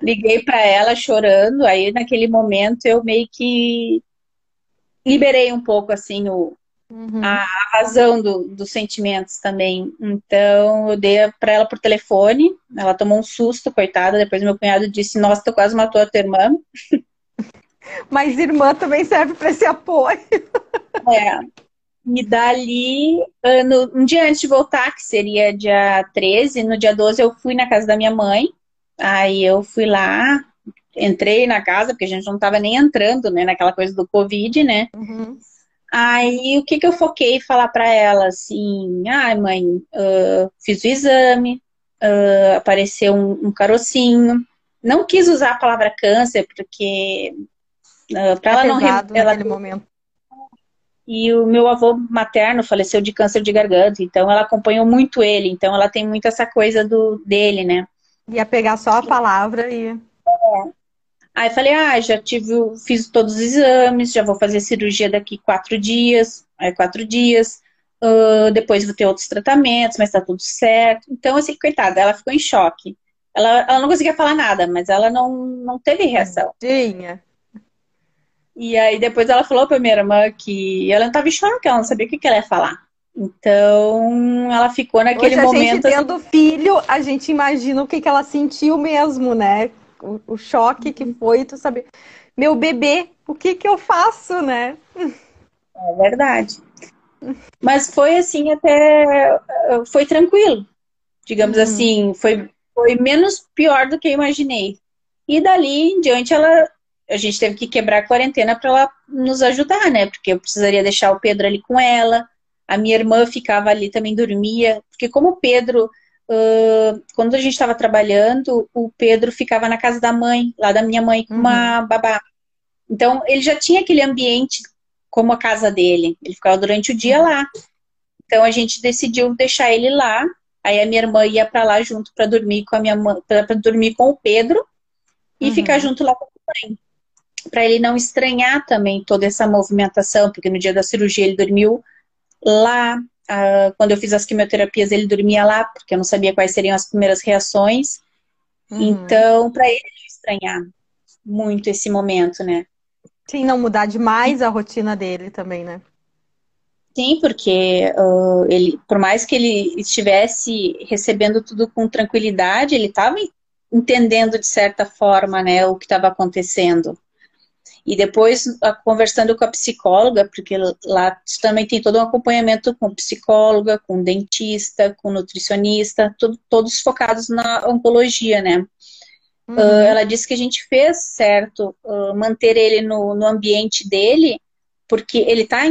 Liguei para ela chorando, aí naquele momento eu meio que liberei um pouco assim o, uhum. a razão do, dos sentimentos também. Então eu dei para ela por telefone, ela tomou um susto, coitada. Depois meu cunhado disse: Nossa, tu quase matou a tua irmã. Mas irmã também serve para esse apoio. É. E dali, no, um dia antes de voltar, que seria dia 13, no dia 12, eu fui na casa da minha mãe. Aí eu fui lá, entrei na casa, porque a gente não estava nem entrando, né, naquela coisa do Covid, né? Uhum. Aí o que, que eu foquei falar para ela assim, ai ah, mãe, uh, fiz o exame, uh, apareceu um, um, carocinho. Não quis usar a palavra câncer, porque uh, para é ela não ela momento. E o meu avô materno faleceu de câncer de garganta, então ela acompanhou muito ele, então ela tem muito essa coisa do dele, né? Ia pegar só a palavra e. É. Aí falei, ah, já tive, fiz todos os exames, já vou fazer cirurgia daqui quatro dias, aí quatro dias, uh, depois vou ter outros tratamentos, mas tá tudo certo. Então, assim, coitada, ela ficou em choque. Ela, ela não conseguia falar nada, mas ela não, não teve reação. Tinha. E aí depois ela falou pra minha irmã que ela não tava em choque, ela não sabia o que, que ela ia falar. Então, ela ficou naquele Hoje, momento. A gente tendo assim... filho, a gente imagina o que, que ela sentiu mesmo, né? O, o choque que foi, tu saber, meu bebê, o que que eu faço, né? É verdade. Mas foi assim até foi tranquilo, digamos uhum. assim, foi, foi menos pior do que eu imaginei. E dali em diante ela a gente teve que quebrar a quarentena para ela nos ajudar, né? Porque eu precisaria deixar o Pedro ali com ela, a minha irmã ficava ali também dormia, porque como o Pedro, uh, quando a gente estava trabalhando, o Pedro ficava na casa da mãe, lá da minha mãe, com uhum. uma babá. Então ele já tinha aquele ambiente como a casa dele, ele ficava durante o dia lá. Então a gente decidiu deixar ele lá. Aí a minha irmã ia para lá junto para dormir com a minha mãe, para dormir com o Pedro e uhum. ficar junto lá com a mãe para ele não estranhar também toda essa movimentação, porque no dia da cirurgia ele dormiu lá. Uh, quando eu fiz as quimioterapias, ele dormia lá, porque eu não sabia quais seriam as primeiras reações. Uhum. Então, para ele estranhar muito esse momento, né? Sim, não mudar demais a rotina dele também, né? Sim, porque uh, ele, por mais que ele estivesse recebendo tudo com tranquilidade, ele estava entendendo de certa forma, né, o que estava acontecendo. E depois, conversando com a psicóloga, porque lá também tem todo um acompanhamento com psicóloga, com dentista, com nutricionista, tudo, todos focados na oncologia, né? Uhum. Uh, ela disse que a gente fez certo uh, manter ele no, no ambiente dele, porque ele está,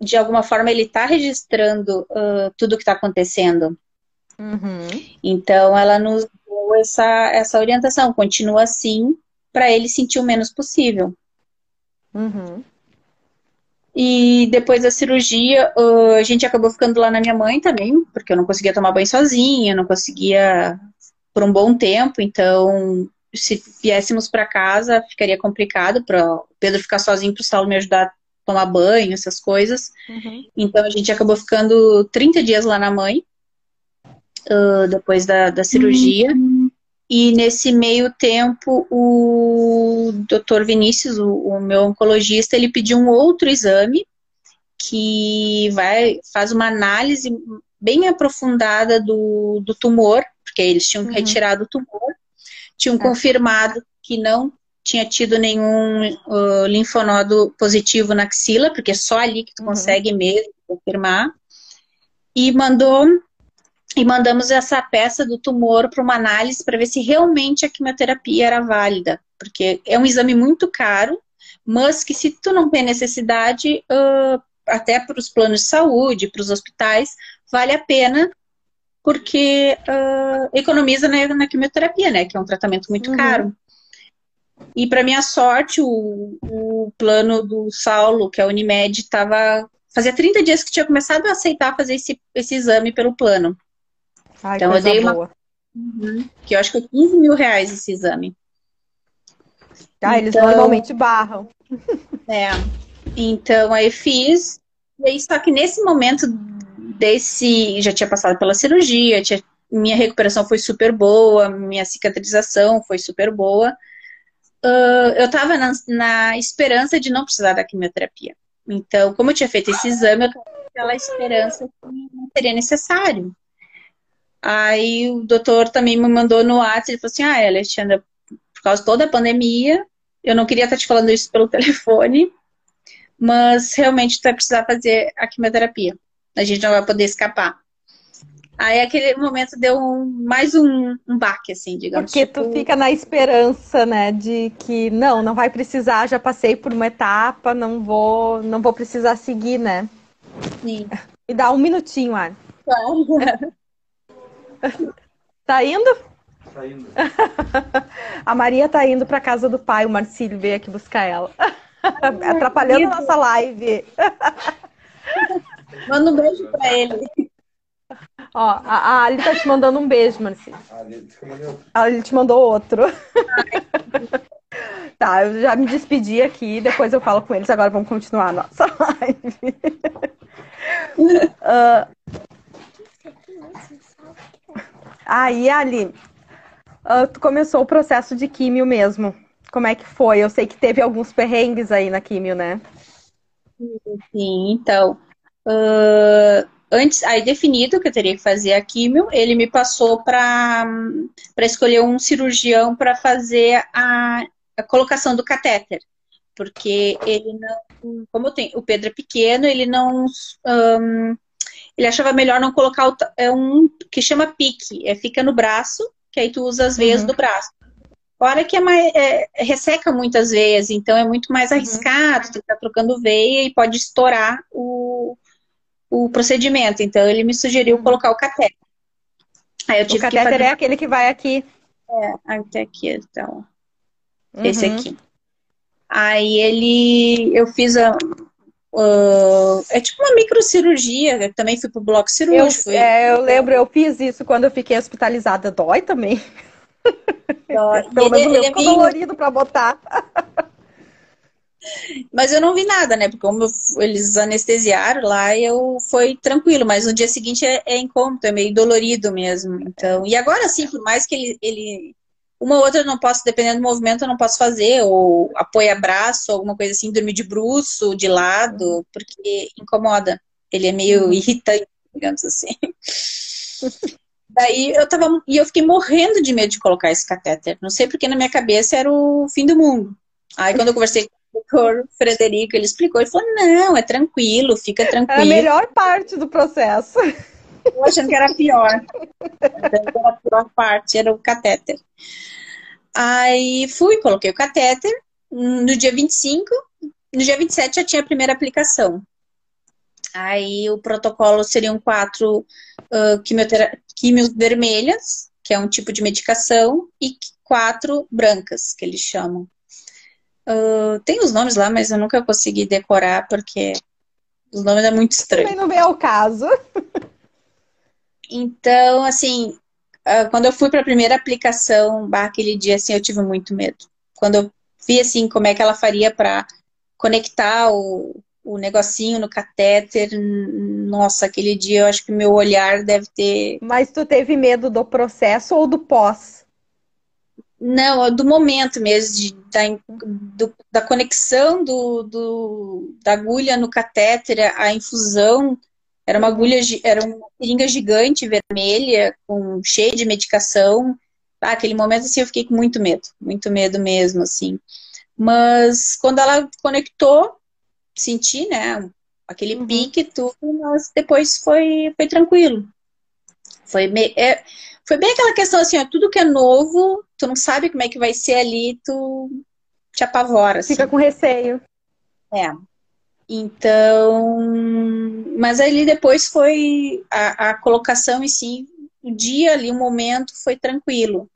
de alguma forma, ele está registrando uh, tudo o que está acontecendo. Uhum. Então, ela nos deu essa, essa orientação, continua assim, para ele sentir o menos possível. Uhum. E depois da cirurgia, a gente acabou ficando lá na minha mãe também, porque eu não conseguia tomar banho sozinha, não conseguia por um bom tempo, então se viéssemos para casa ficaria complicado para o Pedro ficar sozinho para o Saulo me ajudar a tomar banho, essas coisas. Uhum. Então a gente acabou ficando 30 dias lá na mãe, uh, depois da, da cirurgia. Uhum. E nesse meio tempo, o doutor Vinícius, o, o, meu oncologista, ele pediu um outro exame que vai faz uma análise bem aprofundada do, do tumor, porque eles tinham uhum. retirado o tumor, tinham é. confirmado que não tinha tido nenhum uh, linfonodo positivo na axila, porque é só ali que tu uhum. consegue mesmo confirmar. E mandou e mandamos essa peça do tumor para uma análise para ver se realmente a quimioterapia era válida, porque é um exame muito caro, mas que se tu não tem necessidade, uh, até para os planos de saúde, para os hospitais, vale a pena, porque uh, economiza na, na, quimioterapia, né, que é um tratamento muito uhum. caro. E para minha sorte, o, o plano do Saulo, que é a Unimed, estava fazia 30 dias que tinha começado a aceitar fazer esse, esse exame pelo plano. Ai, então eu dei uma. Boa. Uhum, que eu acho que é 15 mil reais esse exame. Ah, eles então, normalmente barram. É. Então aí fiz. E aí, só que nesse momento desse. Já tinha passado pela cirurgia, tinha, minha recuperação foi super boa, minha cicatrização foi super boa. Uh, eu tava na, na, esperança de não precisar da quimioterapia. Então, como eu tinha feito esse exame, eu tava com aquela esperança que não seria necessário. Aí o doutor também me mandou no WhatsApp, ele falou assim, ah, Alexandra, por causa de toda a pandemia, eu não queria estar te falando isso pelo telefone, mas realmente tu vai precisar fazer a quimioterapia. A gente não vai poder escapar. Aí aquele momento deu um, mais um, um baque, assim, digamos. Porque tipo... tu fica na esperança, né, de que não, não vai precisar, já passei por uma etapa, não vou, não vou precisar seguir, né? Sim. Me dá um minutinho, Ari. Claro. Tá indo? Tá indo. a Maria tá indo pra casa do pai, o Marcílio veio aqui buscar ela. Atrapalhando a nossa live. Manda um beijo pra ele. Ó, a, a Ali tá te mandando um beijo, Marcílio. A Ali te mandou outro. tá, eu já me despedi aqui, depois eu falo com eles. Agora vamos continuar a nossa live. uh, Aí, Ali, uh, tu começou o processo de químio mesmo. Como é que foi? Eu sei que teve alguns perrengues aí na químio, né? Sim, então. Uh, antes, aí definido que eu teria que fazer a químio, ele me passou para escolher um cirurgião para fazer a, a colocação do catéter porque ele não, como tem, o Pedro é pequeno, ele não um, ele achava melhor não colocar o, é um que chama pique, é, fica no braço, que aí tu usa as veias uhum. do braço. Fora que é mais, é, resseca muitas veias, então é muito mais uhum. arriscado, uhum. tu tá trocando veia e pode estourar o, o procedimento. Então ele me sugeriu uhum. colocar o catéter. Aí eu tive o catéter fazer... é aquele que vai aqui. É, até aqui, então. Esse uhum. aqui. Aí ele, eu fiz a, Uh, é tipo uma microcirurgia, também fui pro bloco cirúrgico. Eu, é, eu lembro, eu fiz isso quando eu fiquei hospitalizada. Dói também. Dói. Pelo menos o meu ficou dolorido pra botar. Mas eu não vi nada, né? Porque como eles anestesiaram lá, eu foi tranquilo. Mas no dia seguinte é, é incômodo, é meio dolorido mesmo. Então, e agora sim, por mais que ele, ele uma outra eu não posso, dependendo do movimento, eu não posso fazer, ou apoia braço, alguma coisa assim, dormir de bruço, de lado, porque incomoda. Ele é meio uhum. irritante, digamos assim. Daí eu tava. E eu fiquei morrendo de medo de colocar esse catéter. Não sei porque na minha cabeça era o fim do mundo. Aí quando eu conversei com o doutor Frederico, ele explicou e falou: não, é tranquilo, fica tranquilo. É a melhor parte do processo. Eu achando que era pior. Era a pior parte, era o catéter. Aí fui, coloquei o catéter. No dia 25, no dia 27 já tinha a primeira aplicação. Aí o protocolo seriam quatro uh, quimios vermelhas, que é um tipo de medicação, e quatro brancas, que eles chamam. Uh, tem os nomes lá, mas eu nunca consegui decorar porque os nomes é muito estranho. Também não vem ao caso. Então, assim, ah, quando eu fui para a primeira aplicação, aquele dia, assim, eu tive muito medo. Quando eu vi, assim, como é que ela faria para conectar o, o negocinho no catéter, nossa, aquele dia eu acho que meu olhar deve ter. Mas tu teve medo do processo ou do pós? Não, do momento mesmo, de, da, do, da conexão do, do, da agulha no catéter, a infusão. Era uma agulha, era uma seringa gigante vermelha, com cheia de medicação. Ah, aquele momento assim eu fiquei com muito medo, muito medo mesmo, assim. Mas quando ela conectou, senti, né, aquele uhum. pique tudo, mas depois foi, foi tranquilo. Foi, me, é, foi bem aquela questão assim, ó, tudo que é novo, tu não sabe como é que vai ser ali, tu te apavora. Assim. Fica com receio. É. Então, mas ali depois foi a, a colocação em si, o dia ali, o momento foi tranquilo.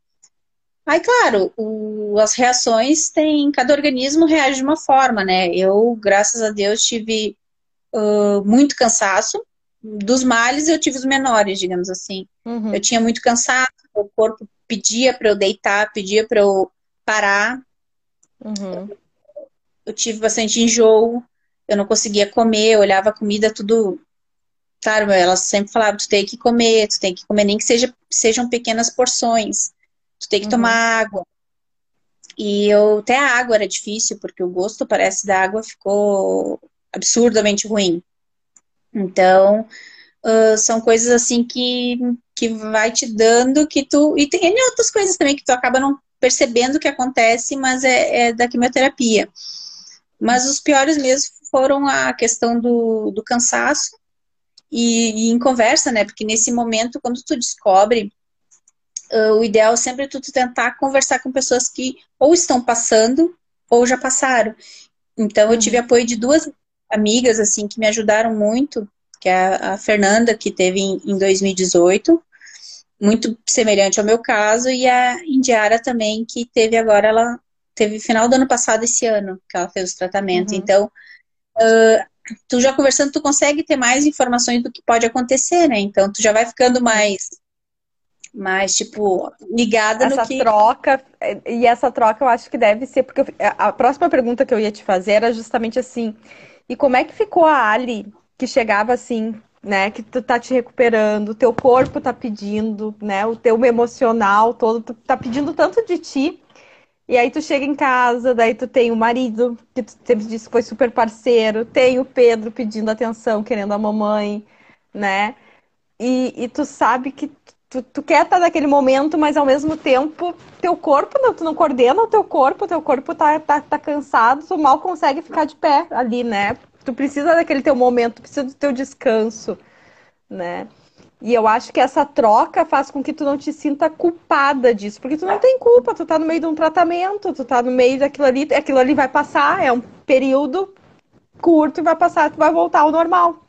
Aí, claro, o, as reações têm. Cada organismo reage de uma forma, né? Eu, graças a Deus, tive uh, muito cansaço. Dos males, eu tive os menores, digamos assim. Uhum. Eu tinha muito cansaço, o corpo pedia para eu deitar, pedia para eu parar. Uhum. Eu tive bastante enjoo, eu não conseguia comer, eu olhava a comida tudo. Claro, elas sempre falavam: tu tem que comer, tu tem que comer, nem que seja, sejam pequenas porções tu tem que uhum. tomar água. E eu, até a água era difícil, porque o gosto, parece, da água ficou absurdamente ruim. Então, uh, são coisas assim que, que vai te dando que tu. E tem outras coisas também que tu acaba não percebendo que acontece, mas é, é da quimioterapia. Mas os piores mesmo foram a questão do, do cansaço e, e, em conversa, né? Porque nesse momento, quando tu descobre uh, o ideal é sempre tu tentar conversar com pessoas que ou estão passando ou já passaram. Então, eu tive uhum. apoio de duas amigas, assim, que me ajudaram muito, que é a, Fernanda, que teve em, em 2018, muito semelhante ao meu caso, e a Indiara também, que teve agora, ela teve final do ano passado, esse ano, que ela fez o tratamento. Uhum. Então, uh, tu já conversando, tu consegue ter mais informações do que pode acontecer, né? Então, tu já vai ficando mais mas, tipo, ligada essa no que... troca, e essa troca eu acho que deve ser, porque eu, a próxima pergunta que eu ia te fazer era justamente assim, e como é que ficou a Ali, que chegava assim, né, que tu tá te recuperando, o teu corpo tá pedindo, né, o teu emocional todo, tu tá pedindo tanto de ti, e aí tu chega em casa, daí tu tem o marido, que tu sempre disse que foi super parceiro, tem o Pedro pedindo atenção, querendo a mamãe, né, e, e tu sabe que tu, tu quer estar naquele momento, mas ao mesmo tempo, teu corpo, não, tu não coordena o teu corpo, teu corpo tá, tá, tá cansado, tu mal consegue ficar de pé ali, né? Tu precisa daquele teu momento, precisa do teu descanso, né? E eu acho que essa troca faz com que tu não te sinta culpada disso, porque tu não tem culpa, tu tá no meio de um tratamento, tu tá no meio daquilo ali, aquilo ali vai passar, é um período curto e vai passar, tu vai voltar ao normal.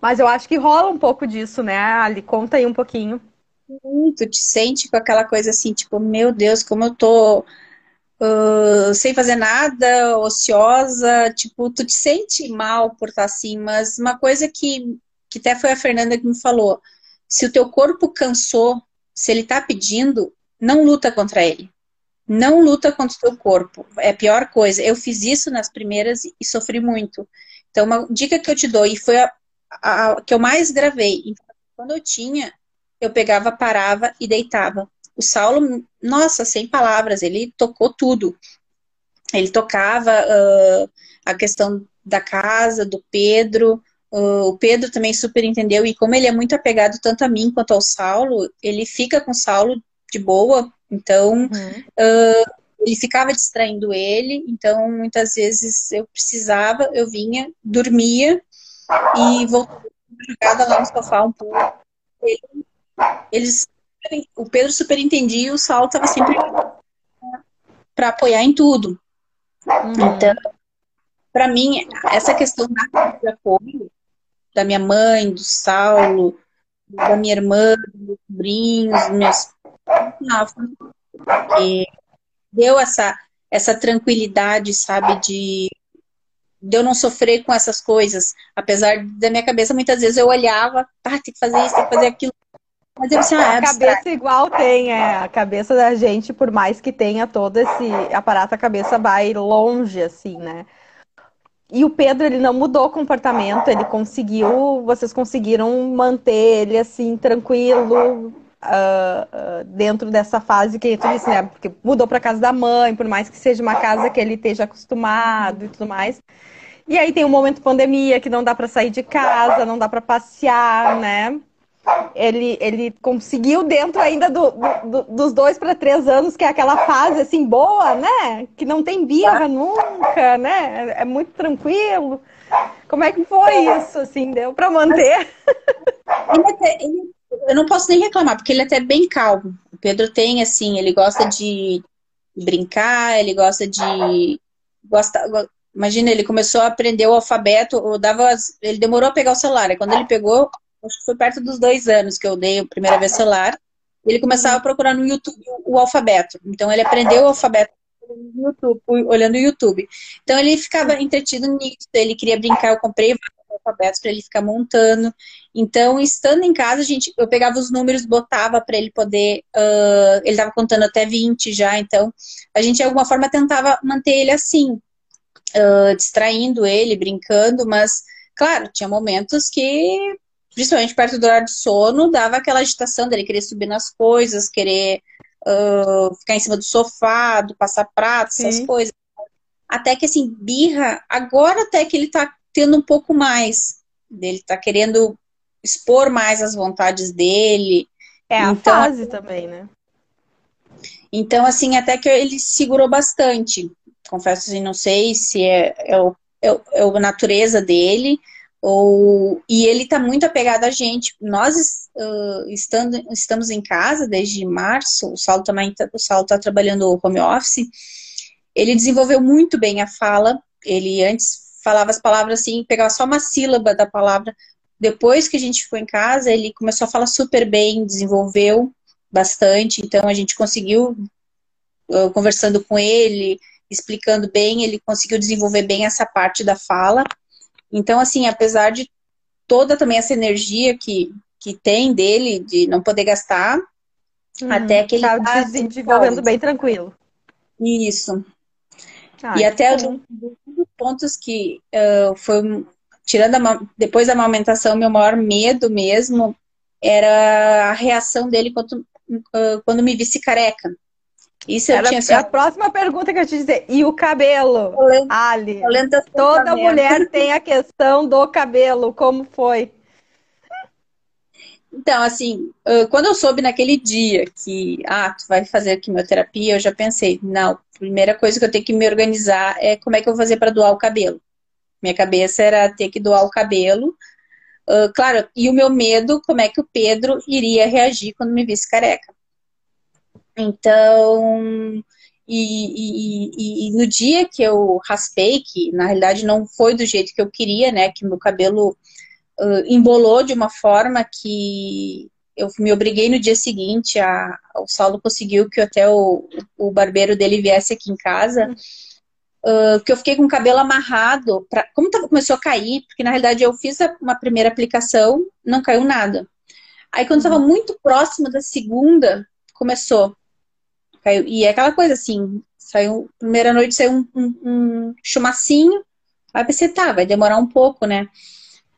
Mas eu acho que rola um pouco disso, né, Ali? Conta aí um pouquinho. Tu te sente com aquela coisa assim, tipo, meu Deus, como eu tô uh, sem fazer nada, ociosa, tipo, tu te sente mal por estar assim, mas uma coisa que, que até foi a Fernanda que me falou, se o teu corpo cansou, se ele tá pedindo, não luta contra ele. Não luta contra o teu corpo. É a pior coisa. Eu fiz isso nas primeiras e sofri muito. Então, uma dica que eu te dou, e foi a, a, que eu mais gravei. Quando eu tinha, eu pegava, parava e deitava. O Saulo, nossa, sem palavras, ele tocou tudo. Ele tocava uh, a questão da casa, do Pedro. Uh, o Pedro também super entendeu, e como ele é muito apegado tanto a mim quanto ao Saulo, ele fica com o Saulo de boa. Então, uhum. uh, ele ficava distraindo ele. Então, muitas vezes eu precisava, eu vinha, dormia e voltou jogada lá no sofá um pouco. Ele, eles, o Pedro super entendia e o Saulo estava sempre para apoiar em tudo. Uhum. Então, para mim, essa questão de apoio da minha mãe, do Saulo, da minha irmã, dos meus sobrinhos, meus... Deu essa, essa tranquilidade, sabe, de de eu não sofrer com essas coisas. Apesar da minha cabeça, muitas vezes eu olhava, ah, tem que fazer isso, tem que fazer aquilo. Mas eu assim, ah, a cabeça igual tem, é. A cabeça da gente, por mais que tenha todo esse aparato, a cabeça vai longe, assim, né? E o Pedro, ele não mudou o comportamento, ele conseguiu, vocês conseguiram manter ele, assim, tranquilo, uh, uh, dentro dessa fase que tu disse, né? Porque mudou para casa da mãe, por mais que seja uma casa que ele esteja acostumado e tudo mais. E aí tem o momento pandemia, que não dá para sair de casa, não dá para passear, né? Ele, ele conseguiu dentro ainda do, do dos dois para três anos, que é aquela fase assim boa, né? Que não tem birra nunca, né? É, é muito tranquilo. Como é que foi isso, assim? Deu para manter? Ele, eu não posso nem reclamar, porque ele é até bem calmo. O Pedro tem, assim, ele gosta de brincar, ele gosta de. Gosta, imagina, ele começou a aprender o alfabeto, dava, ele demorou a pegar o celular. Quando ele pegou, acho que foi perto dos dois anos que eu dei a primeira vez celular. Ele começava a procurar no YouTube o, alfabeto. Então ele aprendeu o alfabeto no YouTube, olhando o YouTube. Então ele ficava entretido nisso, ele queria brincar, eu comprei alfabetos para ele ficar montando. Então, estando em casa, a gente, eu pegava os números, botava para ele poder. Uh, ele estava contando até 20 já, então a gente de alguma forma tentava manter ele assim, uh, distraindo ele, brincando, mas, claro, tinha momentos que, principalmente perto do horário de sono, dava aquela agitação dele querer subir nas coisas, querer uh, ficar em cima do sofá, do passar prato, essas Sim. coisas. Até que, assim, birra, agora até que ele tá tendo um pouco mais. Ele tá querendo expor mais as vontades dele. É a então, fase também, né? Então, assim, até que ele segurou bastante. Confesso assim, não sei se é, é, o, é, é a natureza dele, ou e ele está muito apegado a gente. Nós uh, estando, estamos em casa desde março, o Saulo também tá, o Saulo está trabalhando home office. Ele desenvolveu muito bem a fala. Ele antes falava as palavras assim, pegava só uma sílaba da palavra. Depois que a gente ficou em casa, ele começou a falar super bem, desenvolveu bastante. Então a gente conseguiu, conversando com ele, explicando bem, ele conseguiu desenvolver bem essa parte da fala. Então, assim, apesar de toda também essa energia que, que tem dele, de não poder gastar, uhum, até que ele tá, tá desenvolvendo bem tranquilo. Isso. Ah, e até um dos pontos que uh, foi, tirando a, depois da amamentação, meu maior medo mesmo era a reação dele quando, uh, quando me visse careca. Isso Era, tinha a próxima pergunta que eu te dizer. E o cabelo, Ali? Toda mulher tem a questão do cabelo. Como foi? Então, assim, quando eu soube naquele dia que, ah, tu vai fazer quimioterapia, eu já pensei, não, primeira coisa que eu tenho que me organizar é como é que eu vou fazer para doar o cabelo. Minha cabeça era ter que doar o cabelo. Uh, claro, e o meu medo, como é que o Pedro iria reagir quando me visse careca. Então, e, e, e, no dia que eu raspei, que na realidade não foi do jeito que eu queria, né? Que meu cabelo uh, embolou de uma forma que eu me obriguei no dia seguinte, a, o Saulo conseguiu que até o, o barbeiro dele viesse aqui em casa, uh, que eu fiquei com o cabelo amarrado, pra, como tava, começou a cair, porque na realidade eu fiz a, uma primeira aplicação, não caiu nada. Aí quando estava muito próximo da segunda, começou. Caiu, e é aquela coisa assim, saiu, primeira noite saiu um, um, um chumacinho, aí pensei, tá, vai demorar um pouco, né?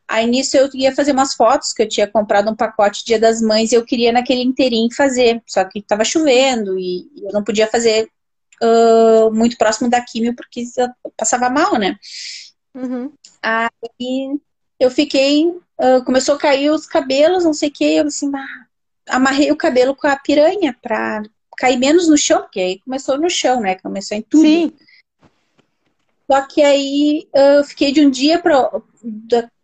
Aí nisso eu ia fazer umas fotos, que eu tinha comprado um pacote Dia das Mães e eu queria naquele inteirinho fazer. Só que tava chovendo e eu não podia fazer uh, muito próximo da químio porque eu passava mal, né? Uhum. Aí eu fiquei, uh, começou a cair os cabelos, não sei o que, eu assim, ah, amarrei o cabelo com a piranha pra cair menos no chão, porque aí começou no chão, né? Começou em tudo. Sim. Só que aí eu fiquei de um dia para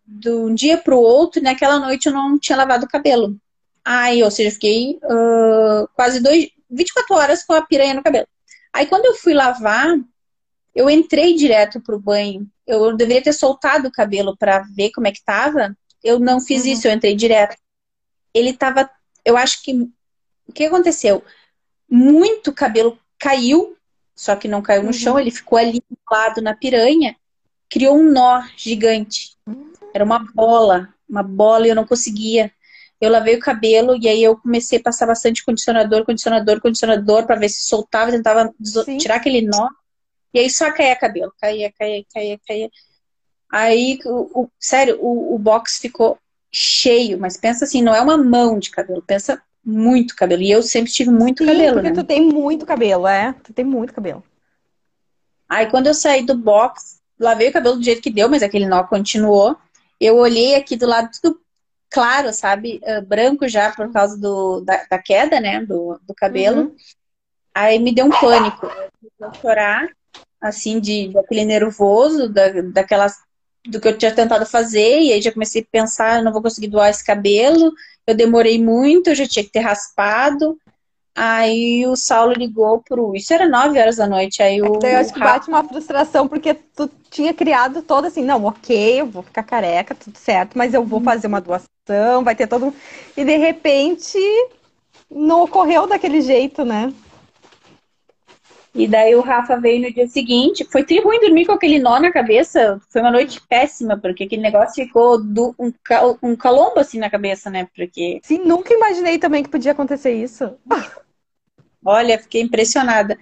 de um dia para o outro, naquela noite eu não tinha lavado o cabelo. Aí, ou seja, fiquei uh, quase dois, 24 horas com a piranha no cabelo. Aí, quando eu fui lavar, eu entrei direto pro banho. Eu deveria ter soltado o cabelo para ver como é que tava. Eu não fiz uhum. isso, eu entrei direto. Ele tava, eu acho que o que aconteceu? Muito cabelo caiu, só que não caiu no uhum. chão, ele ficou ali do lado na piranha, criou um nó gigante. Era uma bola, uma bola e eu não conseguia. Eu lavei o cabelo e aí eu comecei a passar bastante condicionador, condicionador, condicionador para ver se soltava, tentava Sim. tirar aquele nó. E aí só caía cabelo, caía, caía, caía, caía. Aí, o, o sério, o, o box ficou cheio, mas pensa assim, não é uma mão de cabelo, pensa muito cabelo. E eu sempre tive muito Sim, cabelo, porque né? tu tem muito cabelo, é. Tu tem muito cabelo. Aí quando eu saí do box, lavei o cabelo do jeito que deu, mas aquele nó continuou. Eu olhei aqui do lado, tudo claro, sabe? Uh, branco já por causa do, da, da queda, né? Do, do cabelo. Uhum. Aí me deu um pânico. Eu chorar, assim, de, daquele nervoso, da, daquelas do que eu tinha tentado fazer, e aí já comecei a pensar, eu não vou conseguir doar esse cabelo, eu demorei muito, eu já tinha que ter raspado. Aí o Saulo ligou pro. Isso era 9 horas da noite. Aí o. Eu acho que bate uma frustração, porque tu tinha criado todo assim, não, ok, eu vou ficar careca, tudo certo, mas eu vou fazer uma doação, vai ter todo. E de repente não ocorreu daquele jeito, né? E daí o Rafa veio no dia seguinte. Foi tri ruim dormir com aquele nó na cabeça. Foi uma noite péssima, porque aquele negócio ficou do, um, um calombo assim na cabeça, né? Porque. Sim, nunca imaginei também que podia acontecer isso. Olha, fiquei impressionada.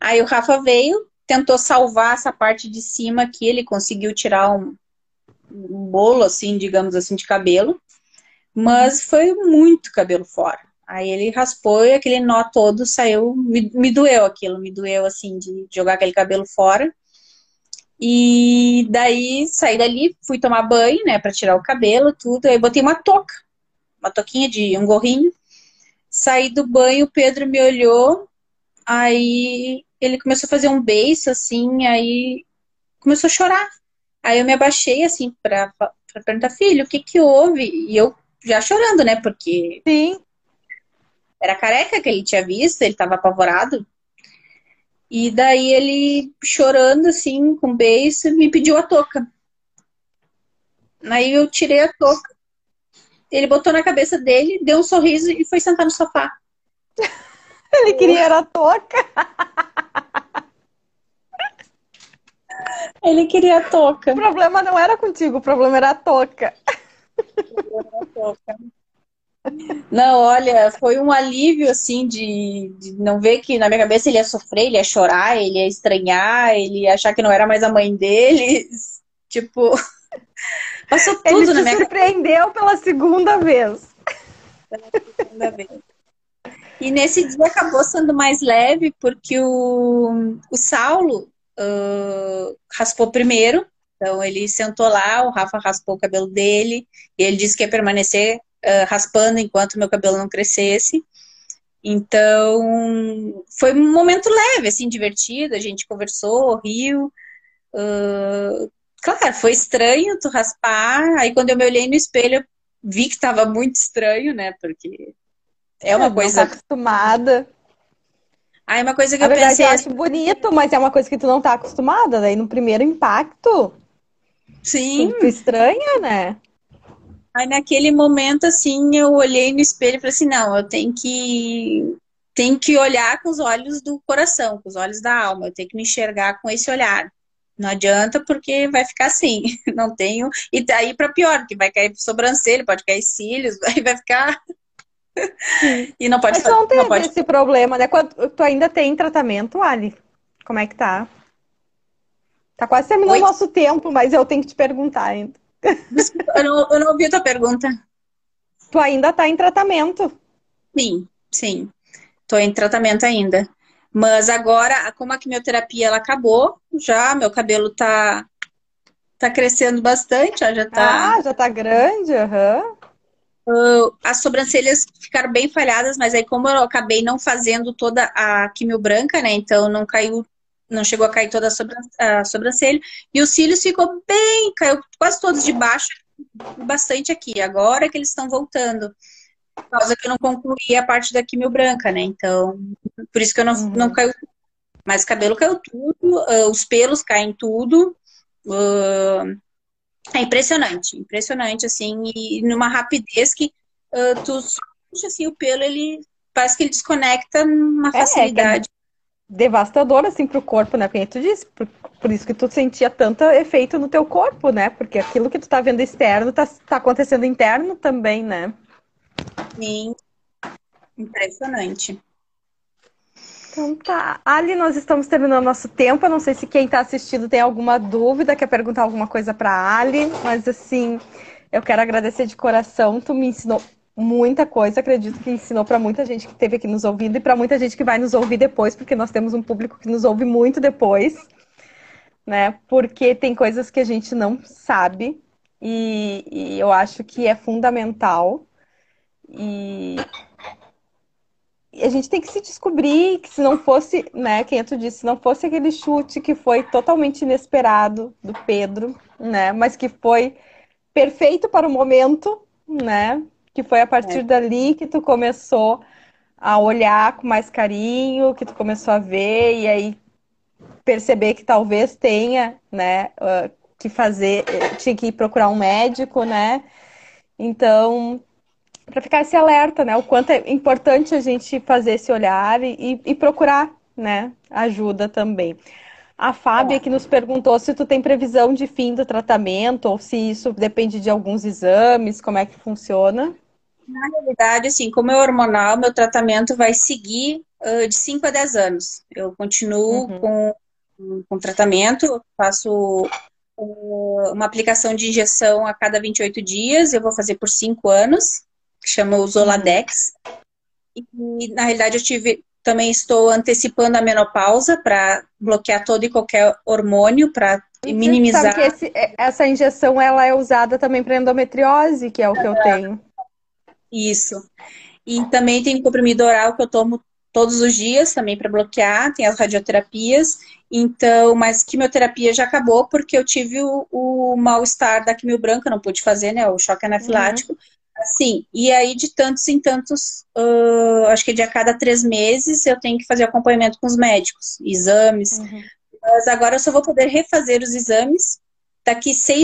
Aí o Rafa veio, tentou salvar essa parte de cima aqui, ele conseguiu tirar um, um bolo, assim, digamos assim, de cabelo. Mas foi muito cabelo fora. Aí ele raspou e aquele nó todo saiu, me, me doeu aquilo, me doeu assim de jogar aquele cabelo fora. E daí saí dali, fui tomar banho, né, para tirar o cabelo, tudo. Aí botei uma touca, uma toquinha de um gorrinho. Saí do banho, o Pedro me olhou, aí ele começou a fazer um beijo assim, aí começou a chorar. Aí eu me abaixei assim para perguntar, filho, o que que houve? E eu já chorando, né? Porque Sim. Era careca que ele tinha visto, ele estava apavorado. E daí ele, chorando assim, com beijo, me pediu a touca. Aí eu tirei a touca. Ele botou na cabeça dele, deu um sorriso e foi sentar no sofá. ele queria a touca. Ele queria a touca. O problema não era contigo, o problema era a touca. O problema era a touca. Não, olha, foi um alívio, assim, de, de, não ver que na minha cabeça ele ia sofrer, ele ia chorar, ele ia estranhar, ele ia achar que não era mais a mãe dele. Tipo, passou tudo ele na minha surpreendeu pela segunda vez. Pela segunda vez. E nesse dia acabou sendo mais leve, porque o, o Saulo uh, raspou primeiro. Então ele sentou lá, o Rafa raspou o cabelo dele, e ele disse que ia permanecer uh, raspando enquanto meu cabelo não crescesse. Então, foi um momento leve, assim, divertido. A gente conversou, riu. Uh, claro, foi estranho tu raspar. Aí, quando eu me olhei no espelho, vi que estava muito estranho, né? Porque é uma é, coisa. Não tá acostumada. Aí, uma coisa que Na eu verdade, pensei. Eu acho bonito, mas é uma coisa que tu não tá acostumada. Daí, no primeiro impacto. Sim. Estranha, né? Aí naquele momento, assim, eu olhei no espelho e falei assim, não, eu tenho que tenho que olhar com os olhos do coração, com os olhos da alma, eu tenho que me enxergar com esse olhar. Não adianta porque vai ficar assim, não tenho. E daí para pior, porque vai cair sobrancelha, pode cair cílios, aí vai ficar. e não pode Mas fazer, não teve não pode... esse problema, né? Quando, tu ainda tem tratamento, Ali? Como é que tá? Tá quase terminando o nosso tempo, mas eu tenho que te perguntar ainda. Desculpa, eu não, eu não ouvi a tua pergunta. Tu ainda está em tratamento? Sim, sim. Estou em tratamento ainda. Mas agora, como a quimioterapia ela acabou, já meu cabelo tá, tá crescendo bastante, já tá. Ah, já tá grande, aham. Uhum. Uh, as sobrancelhas ficaram bem falhadas, mas aí como eu acabei não fazendo toda a quimio branca, né? Então não caiu não chegou a cair toda a, sobrancelha. E os cílios ficou bem, caiu quase todos de baixo, bastante aqui. Agora que eles estão voltando. Por causa que eu não concluí a parte da quimio branca, né? Então, por isso que eu não, uhum. não caiu. Mas o cabelo caiu tudo, uh, os pelos caem tudo. Uh, é impressionante, impressionante, assim, e numa rapidez que uh, tu assim, o pelo, ele parece que ele desconecta numa é, facilidade. É, devastador, assim, pro corpo, né? Porque tu disse, por, por, isso que tu sentia tanto efeito no teu corpo, né? Porque aquilo que tu tá vendo externo tá, tá acontecendo interno também, né? Sim. Impressionante. Então tá. Ali, nós estamos terminando nosso tempo. Eu não sei se quem tá assistindo tem alguma dúvida, quer perguntar alguma coisa pra Ali, mas assim, eu quero agradecer de coração. Tu me ensinou muita coisa, acredito que ensinou para muita gente que esteve aqui nos ouvindo e para muita gente que vai nos ouvir depois, porque nós temos um público que nos ouve muito depois, né? Porque tem coisas que a gente não sabe e, e eu acho que é fundamental. E, a gente tem que se descobrir que se não fosse, né, quem tu disse, se não fosse aquele chute que foi totalmente inesperado do Pedro, né, mas que foi perfeito para o momento, né, que foi a partir é. dali que tu começou a olhar com mais carinho, que tu começou a ver e aí perceber que talvez tenha, né, uh, que fazer, tinha que procurar um médico, né? Então, para ficar esse alerta, né? O quanto é importante a gente fazer esse olhar e, e procurar, né? Ajuda também. A Fábia que nos perguntou se tu tem previsão de fim do tratamento ou se isso depende de alguns exames, como é que funciona? Na realidade, assim, como é hormonal, meu tratamento vai seguir uh, de 5 a 10 anos. Eu continuo uhum. com, com tratamento, faço uma aplicação de injeção a cada 28 dias, eu vou fazer por 5 anos, que chama o Zoladex. E, na realidade, eu tive, também estou antecipando a menopausa para bloquear todo e qualquer hormônio, para minimizar. Sabe que esse, essa injeção ela é usada também para endometriose, que é o que eu tenho. Isso. E também tem comprimido oral que eu tomo todos os dias também para bloquear, tem as radioterapias. Então, mas quimioterapia já acabou porque eu tive o, o mal-estar da quimio branca, não pude fazer, né? O choque anafilático. Uhum. Assim, e aí de tantos em tantos, uh, acho que de a cada três meses eu tenho que fazer acompanhamento com os médicos, exames. Uhum. Mas agora eu só vou poder refazer os exames daqui seis